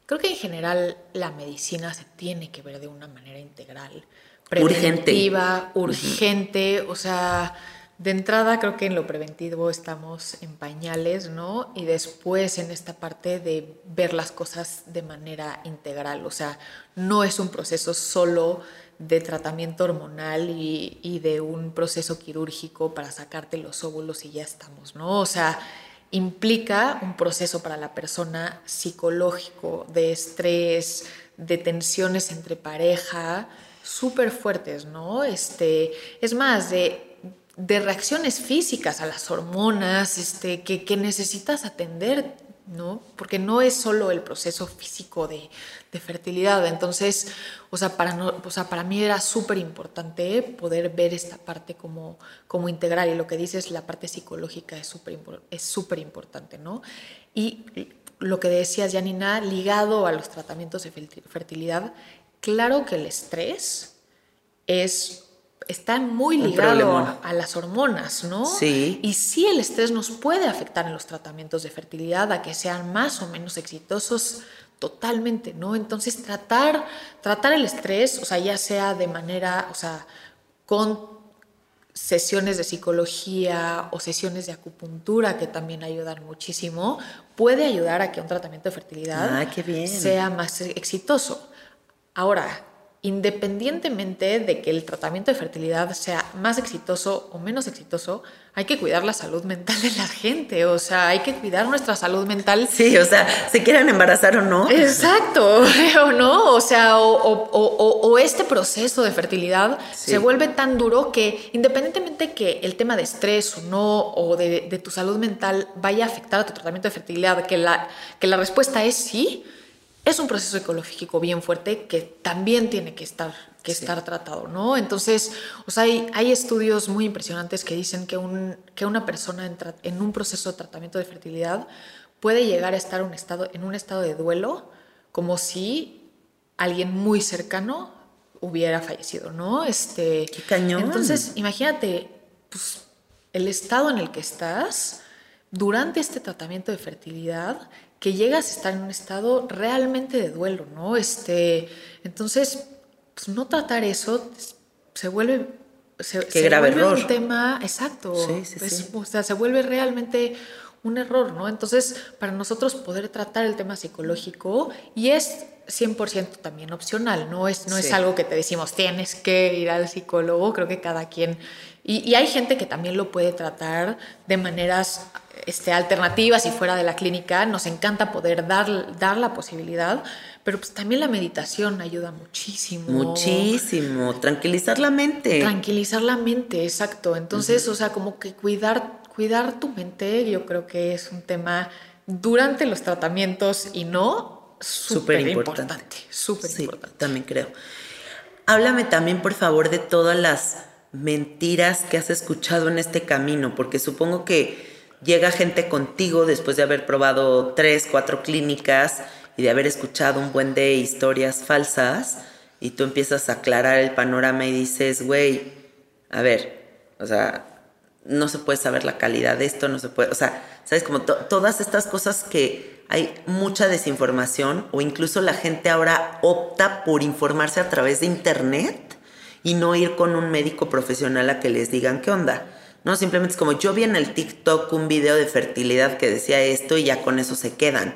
B: creo que en general la medicina se tiene que ver de una manera integral, preventiva, urgente, urgente o sea, de entrada creo que en lo preventivo estamos en pañales, ¿no? Y después en esta parte de ver las cosas de manera integral, o sea, no es un proceso solo de tratamiento hormonal y, de un proceso quirúrgico para sacarte los óvulos y ya estamos, ¿no? O sea, implica un proceso para la persona psicológico, de estrés, de tensiones entre pareja, súper fuertes, ¿no? Este, es más, de de reacciones físicas a las hormonas este, que, necesitas atender, ¿no? Porque no es solo el proceso físico de, fertilidad. Entonces, o sea, para, no, o sea, para mí era súper importante poder ver esta parte como, como integral y lo que dices, la parte psicológica es súper es súper importante, ¿no? Y lo que decías, Janina, ligado a los tratamientos de fertilidad, claro que el estrés es está muy ligado a, las hormonas, ¿no?
A: Sí.
B: Y sí el estrés nos puede afectar en los tratamientos de fertilidad a que sean más o menos exitosos totalmente, ¿no? Entonces tratar, tratar el estrés, o sea, ya sea de manera, o sea, con sesiones de psicología o sesiones de acupuntura que también ayudan muchísimo, puede ayudar a que un tratamiento de fertilidad
A: ah,
B: sea más exitoso. Ahora, independientemente de que el tratamiento de fertilidad sea más exitoso o menos exitoso, hay que cuidar la salud mental de la gente, o sea, hay que cuidar nuestra salud mental.
A: Sí, o sea, se quieran embarazar o no.
B: Exacto, o no, o sea, o, este proceso de fertilidad se vuelve tan duro que independientemente que el tema de estrés o no, o de, de, tu salud mental vaya a afectar a tu tratamiento de fertilidad, que la, que la respuesta es sí, es un proceso ecológico bien fuerte que también tiene que estar, que estar tratado, ¿no? Entonces, o sea, hay, hay, estudios muy impresionantes que dicen que, un, que una persona en, en, un proceso de tratamiento de fertilidad puede llegar a estar un estado, en un estado de duelo como si alguien muy cercano hubiera fallecido, ¿no? Este,
A: Qué cañón.
B: Entonces, imagínate, pues, el estado en el que estás durante este tratamiento de fertilidad que llegas a estar en un estado realmente de duelo, ¿no? Este, entonces, pues no tratar eso se vuelve se, vuelve un tema, exacto, sí, sí, sí. o sea, se vuelve realmente un error, ¿no? Entonces, para nosotros poder tratar el tema psicológico y es 100% también opcional, no es, no es algo que te decimos, tienes que ir al psicólogo, creo que cada quien, y, y hay gente que también lo puede tratar de maneras este, alternativas y fuera de la clínica, nos encanta poder dar, dar la posibilidad, pero pues también la meditación ayuda muchísimo.
A: Muchísimo, tranquilizar la mente.
B: Tranquilizar la mente, exacto. Entonces, o sea, como que cuidar, cuidar tu mente, yo creo que es un tema durante los tratamientos y no súper importante. Súper importante.
A: También creo. Háblame también, por favor, de todas las mentiras que has escuchado en este camino, porque supongo que llega gente contigo después de haber probado tres, cuatro clínicas y de haber escuchado un buen de historias falsas y tú empiezas a aclarar el panorama y dices, güey, a ver, o sea, no se puede saber la calidad de esto, no se puede, o sea, sabes, como todas estas cosas que hay mucha desinformación o incluso la gente ahora opta por informarse a través de internet y no ir con un médico profesional a que les digan qué onda. No, simplemente es como yo vi en el TikTok un video de fertilidad que decía esto y ya con eso se quedan.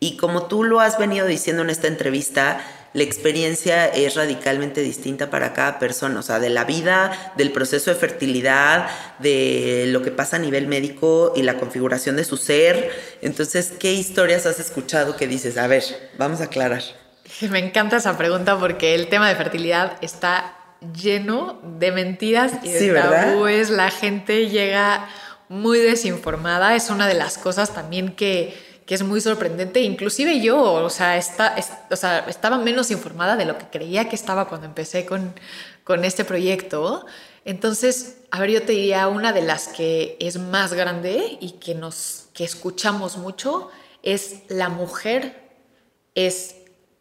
A: Y como tú lo has venido diciendo en esta entrevista, la experiencia es radicalmente distinta para cada persona, o sea, de la vida, del proceso de fertilidad, de lo que pasa a nivel médico y la configuración de su ser. Entonces, ¿qué historias has escuchado que dices? A ver, vamos a aclarar.
B: Me encanta esa pregunta porque el tema de fertilidad está lleno de mentiras y de tabúes. La gente llega muy desinformada. Es una de las cosas también que, que es muy sorprendente. Inclusive yo, o sea, está, o sea, estaba menos informada de lo que creía que estaba cuando empecé con, con este proyecto. Entonces, a ver, yo te diría una de las que es más grande y que nos que escuchamos mucho es la mujer es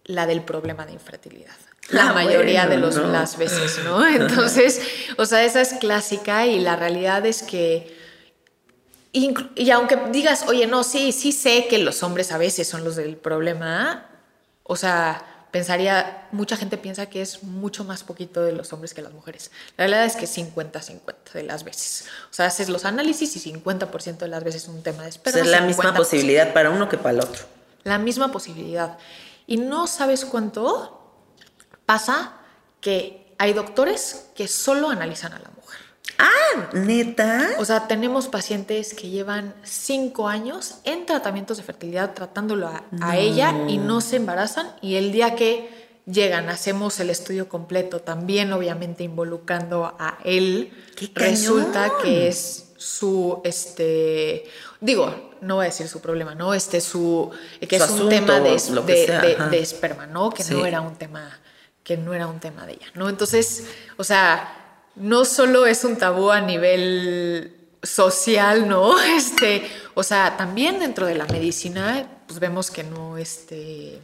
B: la del problema de infertilidad la ah, mayoría de los, las veces, ¿no? Entonces, o sea, esa es clásica y la realidad es que, y, aunque digas, oye, no, sí, sí sé que los hombres a veces son los del problema, o sea, pensaría, mucha gente piensa que es mucho más poquito de los hombres que las mujeres. La realidad es que 50-50 de las veces. O sea, haces los análisis y 50% de las veces un tema de esperma.
A: Es la misma posibilidad para uno que para el otro.
B: La misma posibilidad. Y no sabes cuánto Pasa que hay doctores que solo analizan a la mujer.
A: Ah, neta.
B: O sea, tenemos pacientes que llevan cinco años en tratamientos de fertilidad tratándolo a, ella y no se embarazan y el día que llegan, hacemos el estudio completo, también obviamente involucrando a él, resulta que es su, este, digo, no voy a decir su problema, ¿no? Este, su, que es un tema de, de, esperma, ¿no? Que no era un tema que no era un tema de ella, ¿no? Entonces, o sea, no solo es un tabú a nivel social, ¿no? Este, o sea, también dentro de la medicina, pues vemos que no, este...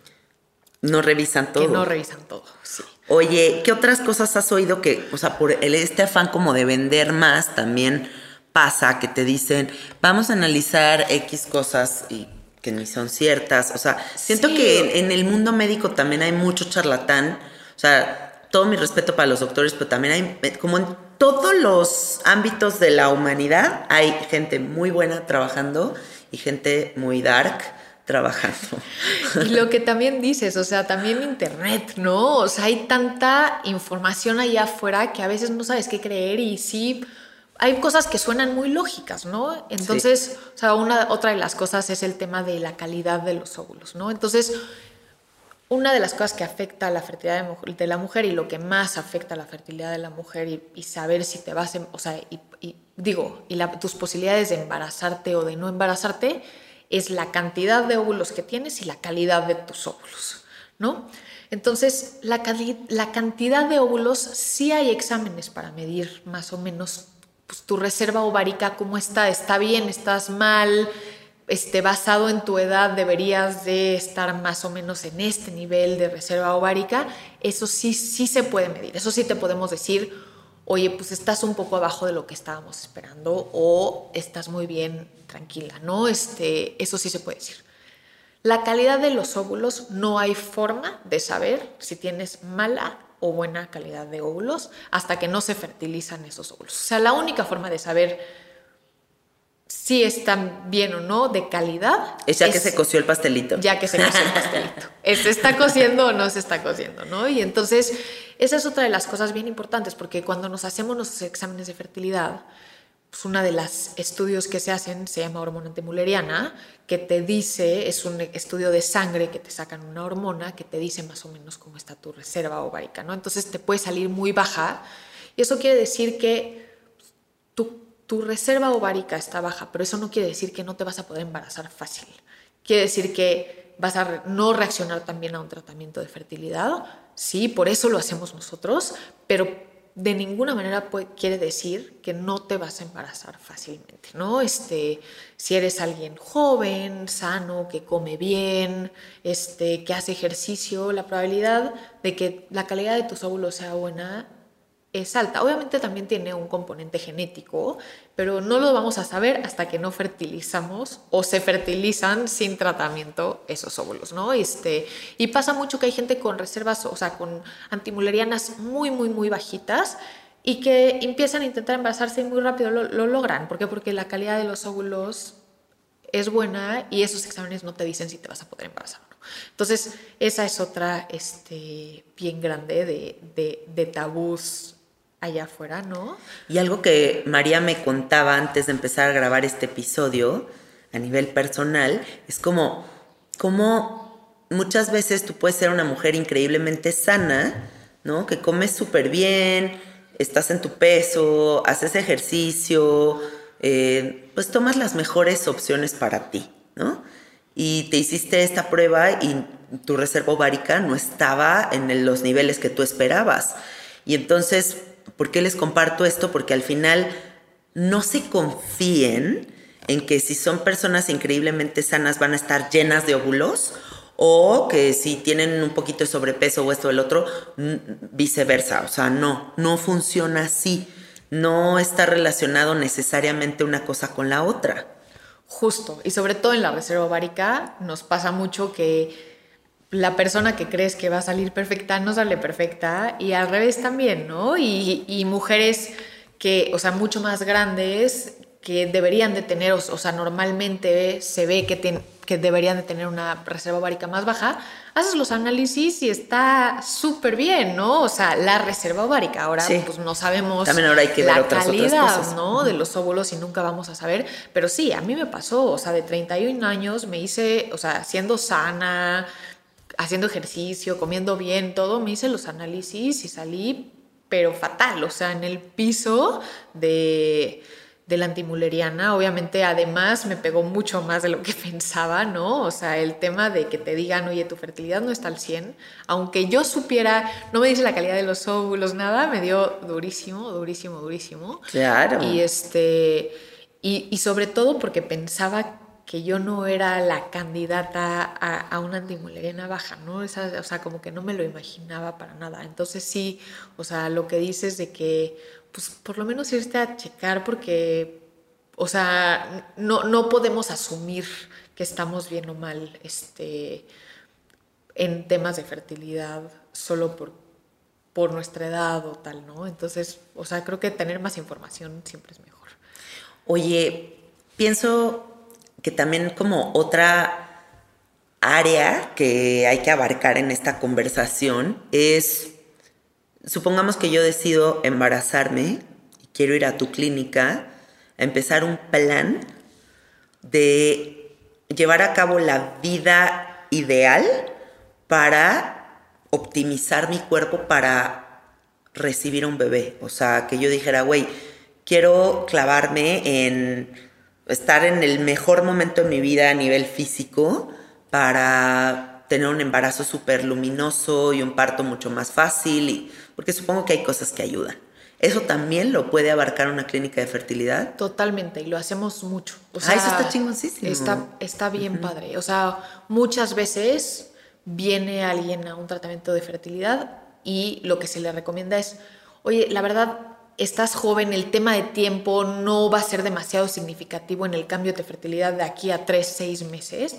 A: No revisan todo.
B: Que no revisan todo, sí.
A: Oye, ¿qué otras cosas has oído que, o sea, por este afán como de vender más también pasa que te dicen, vamos a analizar X cosas y que ni son ciertas. O sea, siento que en, el mundo médico también hay mucho charlatán o sea, todo mi respeto para los doctores, pero también hay, como en todos los ámbitos de la humanidad, hay gente muy buena trabajando y gente muy dark trabajando.
B: Y lo que también dices, o sea, también Internet, ¿no? O sea, hay tanta información allá afuera que a veces no sabes qué creer y sí, hay cosas que suenan muy lógicas, ¿no? Entonces, o sea, una, otra de las cosas es el tema de la calidad de los óvulos, ¿no? Entonces, una de las cosas que afecta a la fertilidad de, la mujer y lo que más afecta a la fertilidad de la mujer y, saber si te vas, o sea, y, digo, y tus posibilidades de embarazarte o de no embarazarte, es la cantidad de óvulos que tienes y la calidad de tus óvulos, ¿no? Entonces, la, cantidad de óvulos, sí hay exámenes para medir más o menos pues, tu reserva ovárica, cómo está, está bien, estás mal, este, basado en tu edad deberías de estar más o menos en este nivel de reserva ovárica, eso sí, sí se puede medir, eso sí te podemos decir, oye, pues estás un poco abajo de lo que estábamos esperando o estás muy bien, tranquila, ¿no? Este, eso sí se puede decir. La calidad de los óvulos, no hay forma de saber si tienes mala o buena calidad de óvulos hasta que no se fertilizan esos óvulos. O sea, la única forma de saber si están bien o no, de calidad.
A: Es ya que se coció el pastelito.
B: Ya que se coció el pastelito. ¿Se está cociendo o no se está cociendo? ¿no? Y entonces, esa es otra de las cosas bien importantes, porque cuando nos hacemos nuestros exámenes de fertilidad, pues una de los estudios que se hacen se llama hormona antimuleriana, que te dice, es un estudio de sangre que te sacan una hormona que te dice más o menos cómo está tu reserva ovárica, ¿no? Entonces te puede salir muy baja y eso quiere decir que tu reserva ovárica está baja, pero eso no quiere decir que no te vas a poder embarazar fácil. Quiere decir que vas a no reaccionar también a un tratamiento de fertilidad. Sí, por eso lo hacemos nosotros, pero de ninguna manera quiere decir que no te vas a embarazar fácilmente, ¿no? Este, si eres alguien joven, sano, que come bien, este, que hace ejercicio, la probabilidad de que la calidad de tus óvulos sea buena es alta. Obviamente también tiene un componente genético, pero no lo vamos a saber hasta que no fertilizamos o se fertilizan sin tratamiento esos óvulos, ¿no? Este, y pasa mucho que hay gente con reservas, o sea, con antimulerianas muy, muy, muy bajitas y que empiezan a intentar embarazarse y muy rápido lo, lo logran. ¿Por qué? Porque la calidad de los óvulos es buena y esos exámenes no te dicen si te vas a poder embarazar o. Entonces, esa es otra este, bien grande de, de, de tabús allá afuera, ¿no?
A: Y algo que María me contaba antes de empezar a grabar este episodio, a nivel personal, es como, como muchas veces tú puedes ser una mujer increíblemente sana, ¿no? Que comes súper bien, estás en tu peso, haces ejercicio, eh, pues tomas las mejores opciones para ti, ¿no? Y te hiciste esta prueba y tu reserva ovárica no estaba en los niveles que tú esperabas. Y entonces ¿Por qué les comparto esto? Porque al final no se confíen en que si son personas increíblemente sanas van a estar llenas de óvulos o que si tienen un poquito de sobrepeso o esto o el otro, viceversa. O sea, no, no funciona así. No está relacionado necesariamente una cosa con la otra.
B: Justo, y sobre todo en la reserva ovárica nos pasa mucho que la persona que crees que va a salir perfecta no sale perfecta y al revés también, ¿no? Y, mujeres que, o sea, mucho más grandes que deberían de tener, o, sea, normalmente se ve que, que deberían de tener una reserva ovárica más baja, haces los análisis y está súper bien, ¿no? O sea, la reserva ovárica, ahora pues no sabemos
A: También ahora hay que la
B: calidad, ¿no? De los óvulos y nunca vamos a saber, pero sí, a mí me pasó, o sea, de 31 años me hice, o sea, siendo sana, haciendo ejercicio, comiendo bien, todo, me hice los análisis y salí, pero fatal, o sea, en el piso de, de la antimuleriana, obviamente además me pegó mucho más de lo que pensaba, ¿no? O sea, el tema de que te digan, oye, tu fertilidad no está al 100, aunque yo supiera, no me dice la calidad de los óvulos, nada, me dio durísimo, durísimo, durísimo.
A: Claro.
B: Y este, y, y sobre todo porque pensaba que yo no era la candidata a, una antimuleriana baja, ¿no? o sea, como que no me lo imaginaba para nada. Entonces sí, o sea, lo que dices de que, pues por lo menos irte a checar porque, o sea, no, no podemos asumir que estamos bien o mal este, en temas de fertilidad solo por, por nuestra edad o tal, ¿no? Entonces, o sea, creo que tener más información siempre es mejor.
A: Oye, pienso que también como otra área que hay que abarcar en esta conversación es, supongamos que yo decido embarazarme y quiero ir a tu clínica a empezar un plan de llevar a cabo la vida ideal para optimizar mi cuerpo para recibir un bebé. O sea, que yo dijera, güey, quiero clavarme en estar en el mejor momento de mi vida a nivel físico para tener un embarazo súper luminoso y un parto mucho más fácil, y, porque supongo que hay cosas que ayudan. ¿Eso también lo puede abarcar una clínica de fertilidad?
B: Totalmente, y lo hacemos mucho.
A: O sea, ah, eso está chingoncísimo.
B: Está, está bien padre. O sea, muchas veces viene alguien a un tratamiento de fertilidad y lo que se le recomienda es, oye, la verdad, estás joven, el tema de tiempo no va a ser demasiado significativo en el cambio de fertilidad de aquí a tres, seis meses.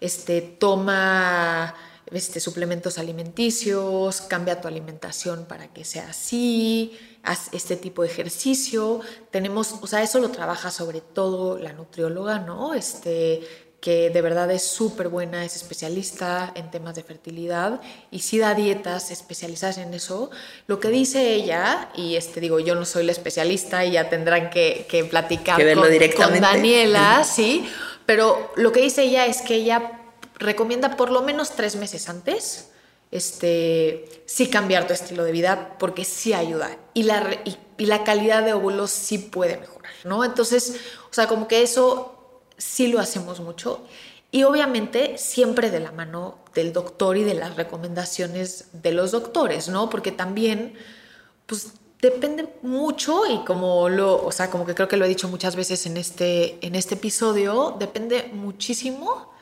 B: Este, toma este, suplementos alimenticios, cambia tu alimentación para que sea así, haz este tipo de ejercicio. Tenemos, o sea, eso lo trabaja sobre todo la nutrióloga, ¿no? Este, que de verdad es súper buena, es especialista en temas de fertilidad y sí da dietas especializadas en eso. Lo que dice ella, y este digo, yo no soy la especialista y ya tendrán que, que platicar con, con Daniela, sí, pero lo que dice ella es que ella recomienda por lo menos tres meses antes, este, sí cambiar tu estilo de vida porque sí ayuda y la, y, la calidad de óvulos sí puede mejorar, ¿no? Entonces, o sea, como que eso sí lo hacemos mucho y obviamente siempre de la mano del doctor y de las recomendaciones de los doctores, ¿no? Porque también, pues depende mucho y como lo, o sea, como que creo que lo he dicho muchas veces en este, en este episodio, depende muchísimo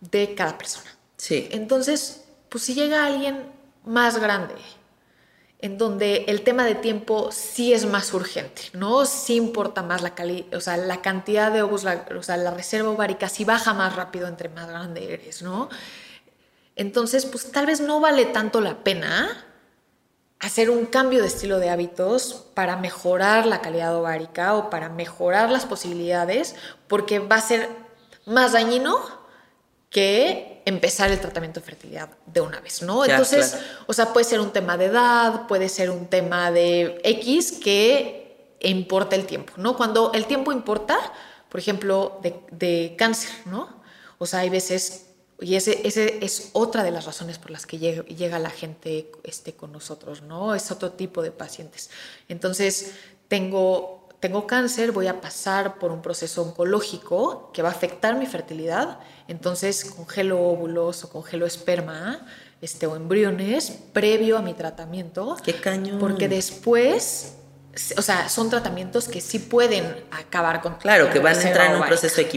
B: de cada persona.
A: Sí.
B: Entonces, pues si llega alguien más grande, en donde el tema de tiempo sí es más urgente, ¿no? Sí importa más la calidad, o sea, la cantidad de ovos, o sea, la reserva ovárica sí baja más rápido entre más grande eres, ¿no? Entonces, pues tal vez no vale tanto la pena hacer un cambio de estilo de hábitos para mejorar la calidad ovárica o para mejorar las posibilidades, porque va a ser más dañino que empezar el tratamiento de fertilidad de una vez, ¿no? Entonces, o sea, puede ser un tema de edad, puede ser un tema de X que importa el tiempo, ¿no? Cuando el tiempo importa, por ejemplo, de, cáncer, ¿no? O sea, hay veces, y ese, ese, es otra de las razones por las que llega, llega la gente este, con nosotros, ¿no? Es otro tipo de pacientes. Entonces, tengo tengo cáncer, voy a pasar por un proceso oncológico que va a afectar mi fertilidad, entonces congelo óvulos o congelo esperma este, o embriones previo a mi tratamiento.
A: ¡Qué cañón!
B: Porque después o sea, son tratamientos que sí pueden acabar con...
A: Claro, que van a entrar en un proceso de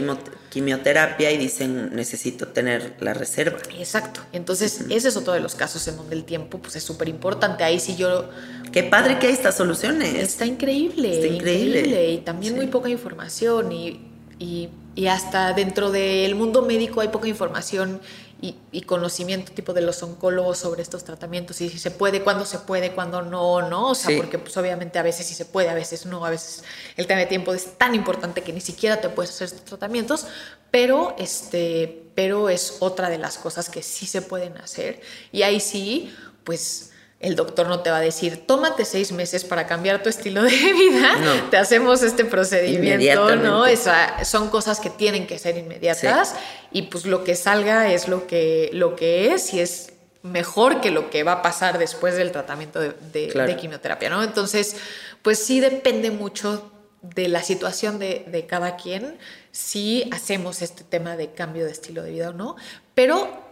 A: quimioterapia y dicen, necesito tener la reserva.
B: Exacto. Entonces, ese es otro de los casos en donde el tiempo pues, es súper importante. Ahí sí yo...
A: Qué padre que hay estas soluciones.
B: Está increíble. Está increíble. Y también muy poca información y, y, y hasta dentro del mundo médico hay poca información y, conocimiento tipo de los oncólogos sobre estos tratamientos y si se puede, cuándo se puede, cuándo no, ¿no? O sea, porque pues obviamente a veces sí se puede, a veces no, a veces el tema de tiempo es tan importante que ni siquiera te puedes hacer estos tratamientos, pero, este, pero es otra de las cosas que sí se pueden hacer y ahí sí, pues el doctor no te va a decir, tómate seis meses para cambiar tu estilo de vida, te hacemos este procedimiento, ¿no? Esa, son cosas que tienen que ser inmediatas y pues lo que salga es lo que, lo que es y es mejor que lo que va a pasar después del tratamiento de, quimioterapia, ¿no? Entonces, pues sí depende mucho de la situación de, de cada quien, si hacemos este tema de cambio de estilo de vida o no, pero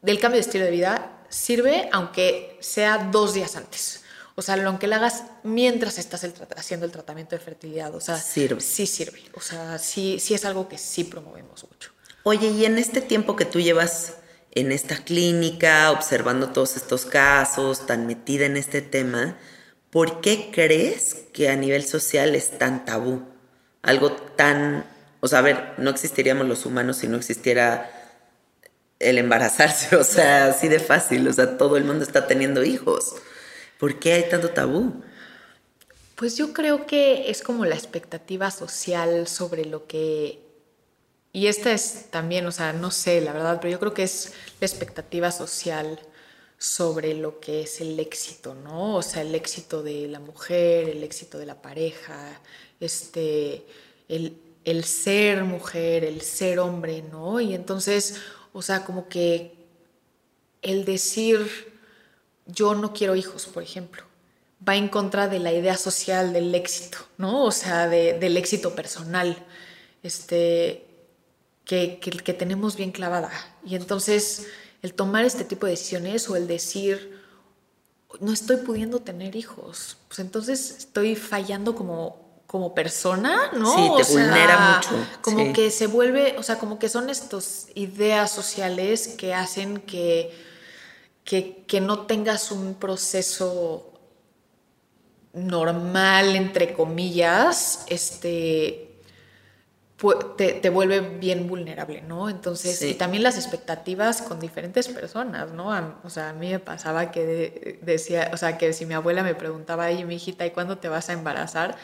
B: del cambio de estilo de vida sirve aunque sea dos días antes. O sea, aunque lo hagas mientras estás haciendo el tratamiento de fertilidad. O sea,
A: sirve.
B: sí sirve. O sea, sí, sí es algo que sí promovemos mucho.
A: Oye, y en este tiempo que tú llevas en esta clínica, observando todos estos casos, tan metida en este tema, ¿por qué crees que a nivel social es tan tabú? Algo tan... O sea, a ver, no existiríamos los humanos si no existiera el embarazarse, o sea, así de fácil, o sea, todo el mundo está teniendo hijos. ¿Por qué hay tanto tabú?
B: Pues yo creo que es como la expectativa social sobre lo que y esta es también, o sea, no sé, la verdad, pero yo creo que es la expectativa social sobre lo que es el éxito, ¿no? O sea, el éxito de la mujer, el éxito de la pareja, este, el, el ser mujer, el ser hombre, ¿no? Y entonces, o sea, como que el decir yo no quiero hijos, por ejemplo, va en contra de la idea social del éxito, ¿no? O sea, del éxito personal, este, que, que, tenemos bien clavada. Y entonces, el tomar este tipo de decisiones o el decir, no estoy pudiendo tener hijos, pues entonces estoy fallando como como persona, ¿no?
A: Sí, te vulnera mucho.
B: Como que se vuelve, o sea, como que son estas ideas sociales que hacen que, que, no tengas un proceso normal, entre comillas, este, te, te, vuelve bien vulnerable, ¿no? Entonces, y también las expectativas con diferentes personas, ¿no? o sea, a mí me pasaba que decía, o sea, que si mi abuela me preguntaba, ay, mi hijita, ¿y cuándo te vas a embarazar?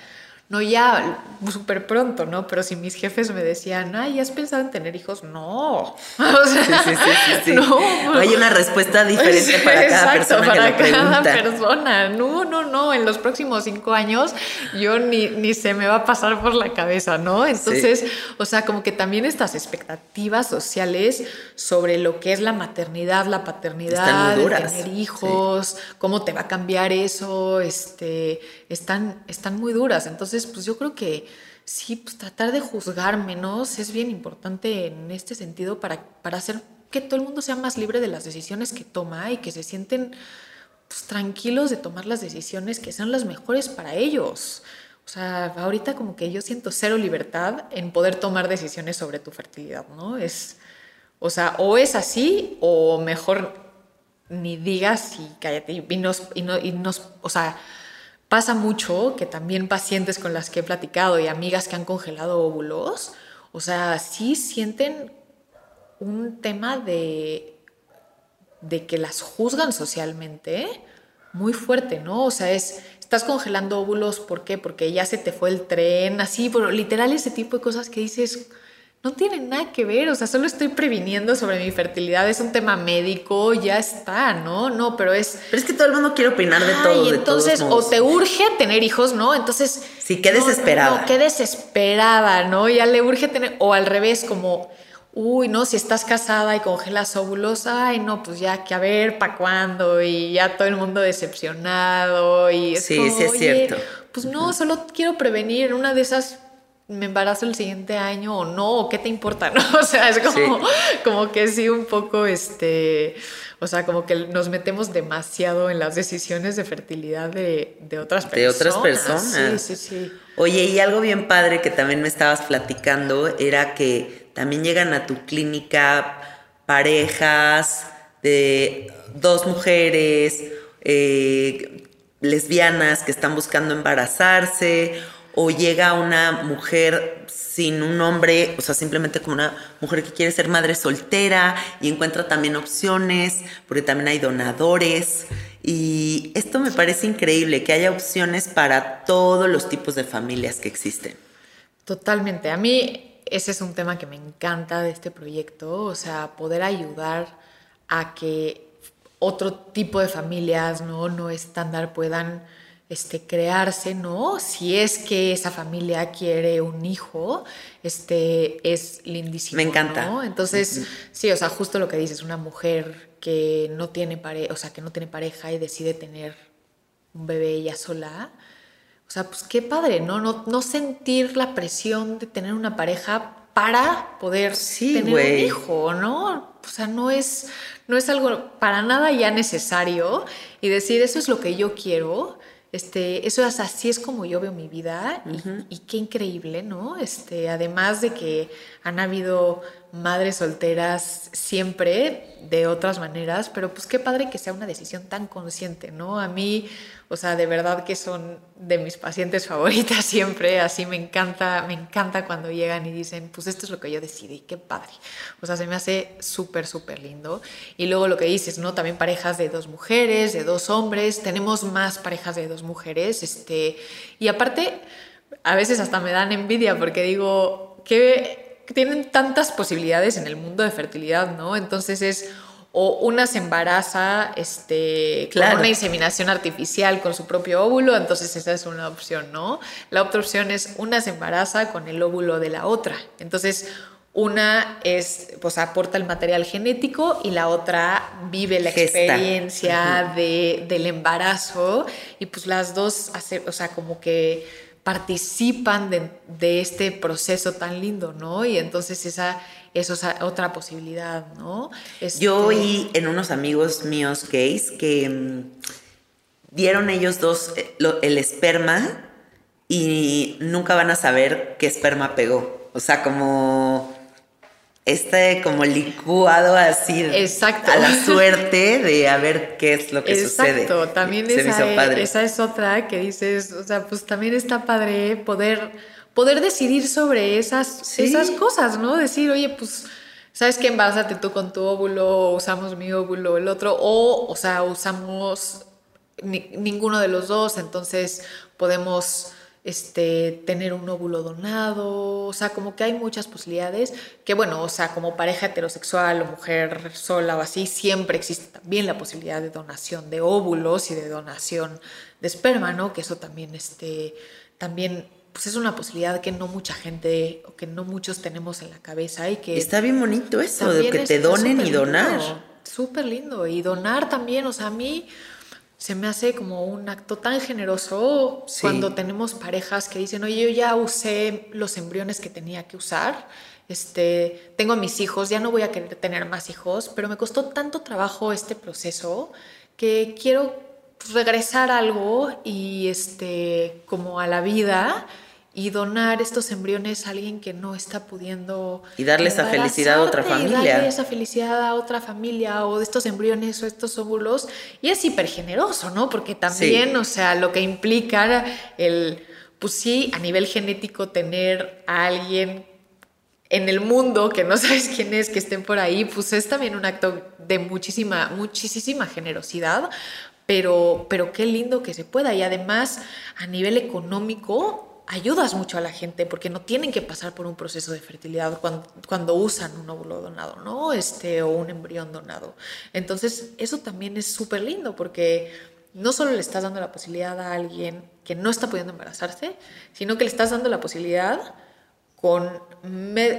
B: No ya súper pronto, ¿no? Pero si mis jefes me decían, ay, ¿has pensado en tener hijos? No. O sea,
A: sí, sí, sí, sí, No. Hay una respuesta diferente para cada persona.
B: Para
A: que
B: cada persona. No, no, no. En los próximos cinco años yo ni, ni se me va a pasar por la cabeza, ¿no? Entonces, o sea, como que también estas expectativas sociales sobre lo que es la maternidad, la paternidad, tener hijos, cómo te va a cambiar eso, este, están, están muy duras. Entonces, pues yo creo que sí, pues tratar de juzgar menos es bien importante en este sentido para, para hacer que todo el mundo sea más libre de las decisiones que toma y que se sienten pues, tranquilos de tomar las decisiones que sean las mejores para ellos. O sea, ahorita como que yo siento cero libertad en poder tomar decisiones sobre tu fertilidad, ¿no? Es, o sea, o es así o mejor ni digas y cállate y nos, y no, y nos o sea, Pasa mucho que también pacientes con las que he platicado y amigas que han congelado óvulos, o sea, sí sienten un tema de, de que las juzgan socialmente muy fuerte, ¿no? O sea, es, estás congelando óvulos, ¿por qué? Porque ya se te fue el tren, así, pero literal ese tipo de cosas que dices, no tiene nada que ver, o sea, solo estoy previniendo sobre mi fertilidad, es un tema médico, ya está, ¿no? No, pero es...
A: Pero es que todo el mundo quiere opinar de todo.
B: Y entonces, o te urge tener hijos, ¿no? Entonces...
A: Sí, qué desesperada.
B: No, qué desesperada, ¿no? Ya le urge tener, o al revés, como, uy, no, si estás casada y congelas óvulos, ay, no, pues ya que a ver, ¿para cuándo? Y ya todo el mundo decepcionado y...
A: sí, sí es cierto.
B: Pues no, solo quiero prevenir una de esas me embarazo el siguiente año o no, o qué te importa, ¿no? O sea, es como, como que sí, un poco, este, o sea, como que nos metemos demasiado en las decisiones de fertilidad de, de otras personas.
A: De otras personas.
B: Sí, sí, sí.
A: Oye, y algo bien padre que también me estabas platicando era que también llegan a tu clínica parejas de dos mujeres, eh, lesbianas que están buscando embarazarse o llega una mujer sin un hombre, o sea, simplemente como una mujer que quiere ser madre soltera y encuentra también opciones, porque también hay donadores. Y esto me parece increíble, que haya opciones para todos los tipos de familias que existen.
B: Totalmente. A mí ese es un tema que me encanta de este proyecto, o sea, poder ayudar a que otro tipo de familias no, no estándar puedan este, crearse, ¿no? Si es que esa familia quiere un hijo, este, es lindísimo.
A: Me encanta.
B: ¿no? Entonces, sí, o sea, justo lo que dices, una mujer que no tiene pareja, o sea, que no tiene pareja y decide tener un bebé ella sola, o sea, pues qué padre, ¿no? No, no sentir la presión de tener una pareja para poder tener un hijo, ¿no? O sea, no es, no es algo para nada ya necesario y decir, eso es lo que yo quiero este, eso es así es como yo veo mi vida y, qué increíble, ¿no? Este, además de que han habido madres solteras siempre de otras maneras, pero pues qué padre que sea una decisión tan consciente, ¿no? A mí, o sea, de verdad que son de mis pacientes favoritas siempre, así me encanta, me encanta cuando llegan y dicen, pues esto es lo que yo decidí, qué padre. O sea, se me hace súper, súper lindo. Y luego lo que dices, ¿no? También parejas de dos mujeres, de dos hombres, tenemos más parejas de dos mujeres, este, y aparte, a veces hasta me dan envidia porque digo, qué tienen tantas posibilidades en el mundo de fertilidad, ¿no? Entonces es o una se embaraza este, con una inseminación artificial con su propio óvulo, entonces esa es una opción, ¿no? La otra opción es una se embaraza con el óvulo de la otra. Entonces, una es, pues aporta el material genético y la otra vive la experiencia de, del embarazo y pues las dos, hace, o sea, como que participan de, este proceso tan lindo, ¿no? Y entonces esa, es otra posibilidad, ¿no?
A: Yo este oí en unos amigos míos gays que mm, dieron ellos dos eh, el esperma y nunca van a saber qué esperma pegó. O sea, como este como licuado así
B: Exacto.
A: a la suerte de a ver qué es lo que sucede.
B: Exacto, también esa, esa, es otra que dices, o sea, pues también está padre poder, poder decidir sobre esas, esas cosas, ¿no? Decir, oye, pues, ¿sabes qué? Embárate tú con tu óvulo, o usamos mi óvulo, el otro, o, o sea, usamos ninguno de los dos, entonces podemos este, tener un óvulo donado, o sea, como que hay muchas posibilidades, que bueno, o sea, como pareja heterosexual o mujer sola o así, siempre existe también la posibilidad de donación de óvulos y de donación de esperma, ¿no? Que eso también, este, también, pues es una posibilidad que no mucha gente, o que no muchos tenemos en la cabeza y que...
A: Está bien bonito eso, de que te donen y donar.
B: Súper lindo, y donar también, o sea, a mí se me hace como un acto tan generoso cuando tenemos parejas que dicen, oye, yo ya usé los embriones que tenía que usar, este, tengo mis hijos, ya no voy a querer tener más hijos, pero me costó tanto trabajo este proceso que quiero regresar algo y este, como a la vida y donar estos embriones a alguien que no está pudiendo
A: y darle esa felicidad a otra familia
B: y darle esa felicidad a otra familia o de estos embriones o estos óvulos. Y es hiper generoso no porque también o sea lo que implica el pues sí a nivel genético tener a alguien en el mundo que no sabes quién es que estén por ahí pues es también un acto de muchísima muchísima generosidad. Pero pero qué lindo que se pueda. Y además a nivel económico ayudas mucho a la gente porque no tienen que pasar por un proceso de fertilidad cuando, cuando usan un óvulo donado, ¿no? Este, o un embrión donado. Entonces, eso también es súper lindo porque no solo le estás dando la posibilidad a alguien que no está pudiendo embarazarse, sino que le estás dando la posibilidad con,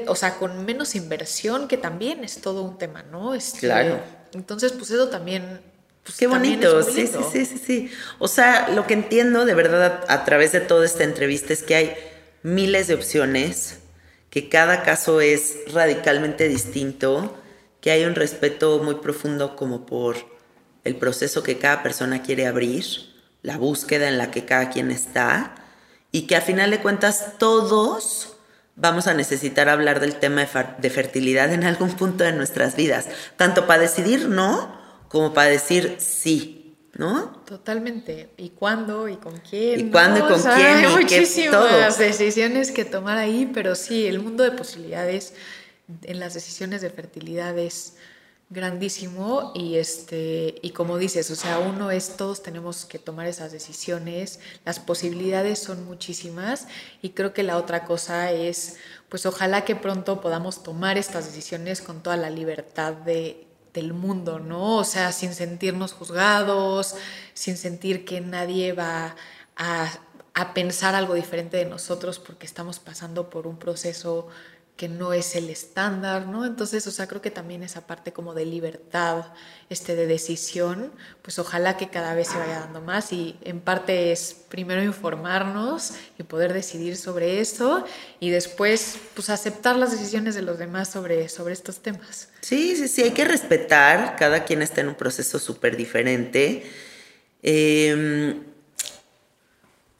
B: o sea, con menos inversión, que también es todo un tema, ¿no? Este,
A: claro.
B: Entonces, pues eso también
A: pues Qué bonito, sí, sí, sí, sí, sí. O sea, lo que entiendo de verdad a, través de toda esta entrevista es que hay miles de opciones, que cada caso es radicalmente distinto, que hay un respeto muy profundo como por el proceso que cada persona quiere abrir, la búsqueda en la que cada quien está, y que a final de cuentas todos vamos a necesitar hablar del tema de fertilidad en algún punto de nuestras vidas, tanto para decidir no, como para decir sí, ¿no?
B: Totalmente. ¿Y cuándo? ¿Y con quién?
A: ¿Y cuándo y con quién?
B: Hay muchísimas decisiones que tomar ahí, pero sí, el mundo de posibilidades en las decisiones de fertilidad es grandísimo y este y como dices, o sea, uno es todos tenemos que tomar esas decisiones, las posibilidades son muchísimas y creo que la otra cosa es pues ojalá que pronto podamos tomar estas decisiones con toda la libertad de del mundo, ¿no? O sea, sin sentirnos juzgados, sin sentir que nadie va a, a, pensar algo diferente de nosotros porque estamos pasando por un proceso que no es el estándar, ¿no? Entonces, o sea, creo que también esa parte como de libertad, este, de decisión, pues ojalá que cada vez se vaya dando más y en parte es primero informarnos y poder decidir sobre eso y después, pues aceptar las decisiones de los demás sobre, sobre estos temas.
A: Sí, sí, sí, hay que respetar, cada quien está en un proceso súper diferente. Eh,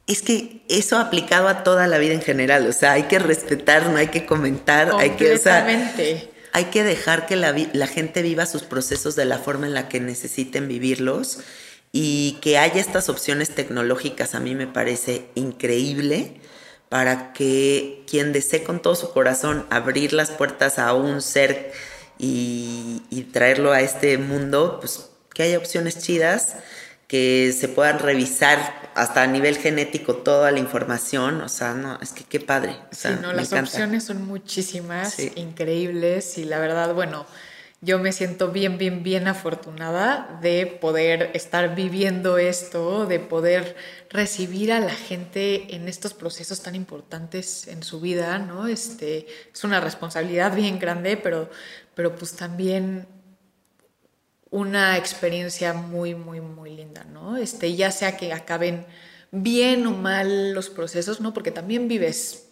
A: es que eso aplicado a toda la vida en general, o sea, hay que respetar, no hay que comentar, hay que, hay que dejar que la, la, gente viva sus procesos de la forma en la que necesiten vivirlos y que haya estas opciones tecnológicas a mí me parece increíble para que quien desee con todo su corazón abrir las puertas a un ser y, y traerlo a este mundo, pues que haya opciones chidas que se puedan revisar hasta a nivel genético toda la información, o sea, no, es que qué padre. O sea,
B: sí, no,
A: me
B: las
A: encanta.
B: opciones son muchísimas,
A: Sí.
B: increíbles y la verdad, bueno, yo me siento bien, bien, bien afortunada de poder estar viviendo esto, de poder recibir a la gente en estos procesos tan importantes en su vida, ¿no? Este, es una responsabilidad bien grande, pero, pero pues también una experiencia muy, muy, muy linda, ¿no? Este, ya sea que acaben bien o mal los procesos, ¿no? Porque también vives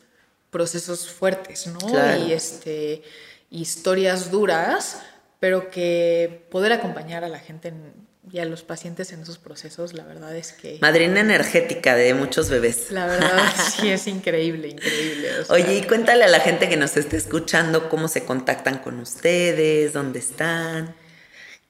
B: procesos fuertes, ¿no?
A: Claro.
B: Y este, historias duras, pero que poder acompañar a la gente en- y a los pacientes en esos procesos, la verdad es que...
A: Madrina energética de muchos bebés.
B: La verdad sí es increíble, increíble. o sea,
A: Oye, y cuéntale a la gente que nos esté escuchando cómo se contactan con ustedes, dónde están.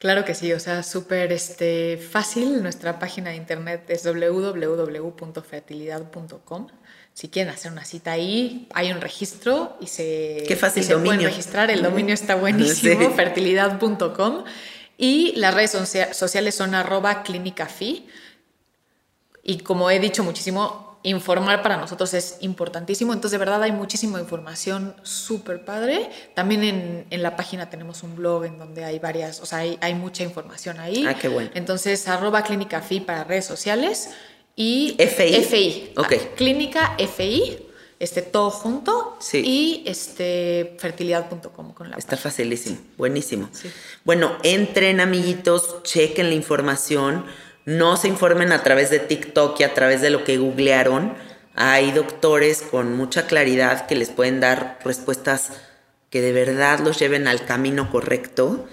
B: Claro que sí, o sea, súper este, fácil. Nuestra página de internet es www.fertilidad.com. Si quieren hacer una cita ahí, hay un registro y se,
A: Qué fácil
B: y se pueden registrar. El dominio está buenísimo,
A: Sí.
B: fertilidad.com. Y las redes socia- sociales son arroba clínicafi. Y como he dicho muchísimo, informar para nosotros es importantísimo. Entonces, de verdad, hay muchísima información súper padre. También en, en la página tenemos un blog en donde hay varias, o sea, hay, hay mucha información ahí.
A: Ah, qué bueno.
B: Entonces, arroba clínica FI para redes sociales y
A: FI.
B: FI.
A: Ok.
B: Ah, Clínica FI, este, todo junto.
A: Sí.
B: Y este, fertilidad.com con la
A: Está
B: página.
A: facilísimo, buenísimo.
B: Sí.
A: Bueno, entren amiguitos, chequen la información, no se informen a través de TikTok y a través de lo que googlearon. Hay doctores con mucha claridad que les pueden dar respuestas que de verdad los lleven al camino correcto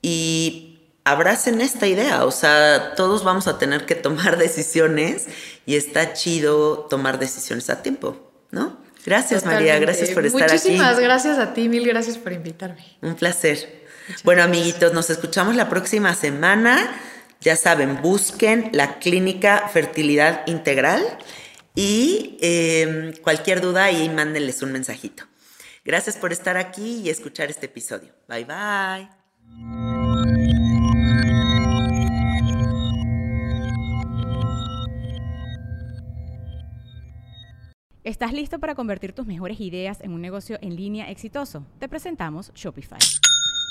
A: y abracen esta idea, o sea, todos vamos a tener que tomar decisiones y está chido tomar decisiones a tiempo, ¿no? Gracias María, gracias por estar aquí.
B: Muchísimas gracias a ti, mil gracias por invitarme.
A: Un placer. bueno, amiguitos, nos escuchamos la próxima semana. Ya saben, busquen la clínica Fertilidad Integral y eh, cualquier duda ahí mándenles un mensajito. Gracias por estar aquí y escuchar este episodio. Bye bye.
D: ¿Estás listo para convertir tus mejores ideas en un negocio en línea exitoso? Te presentamos Shopify.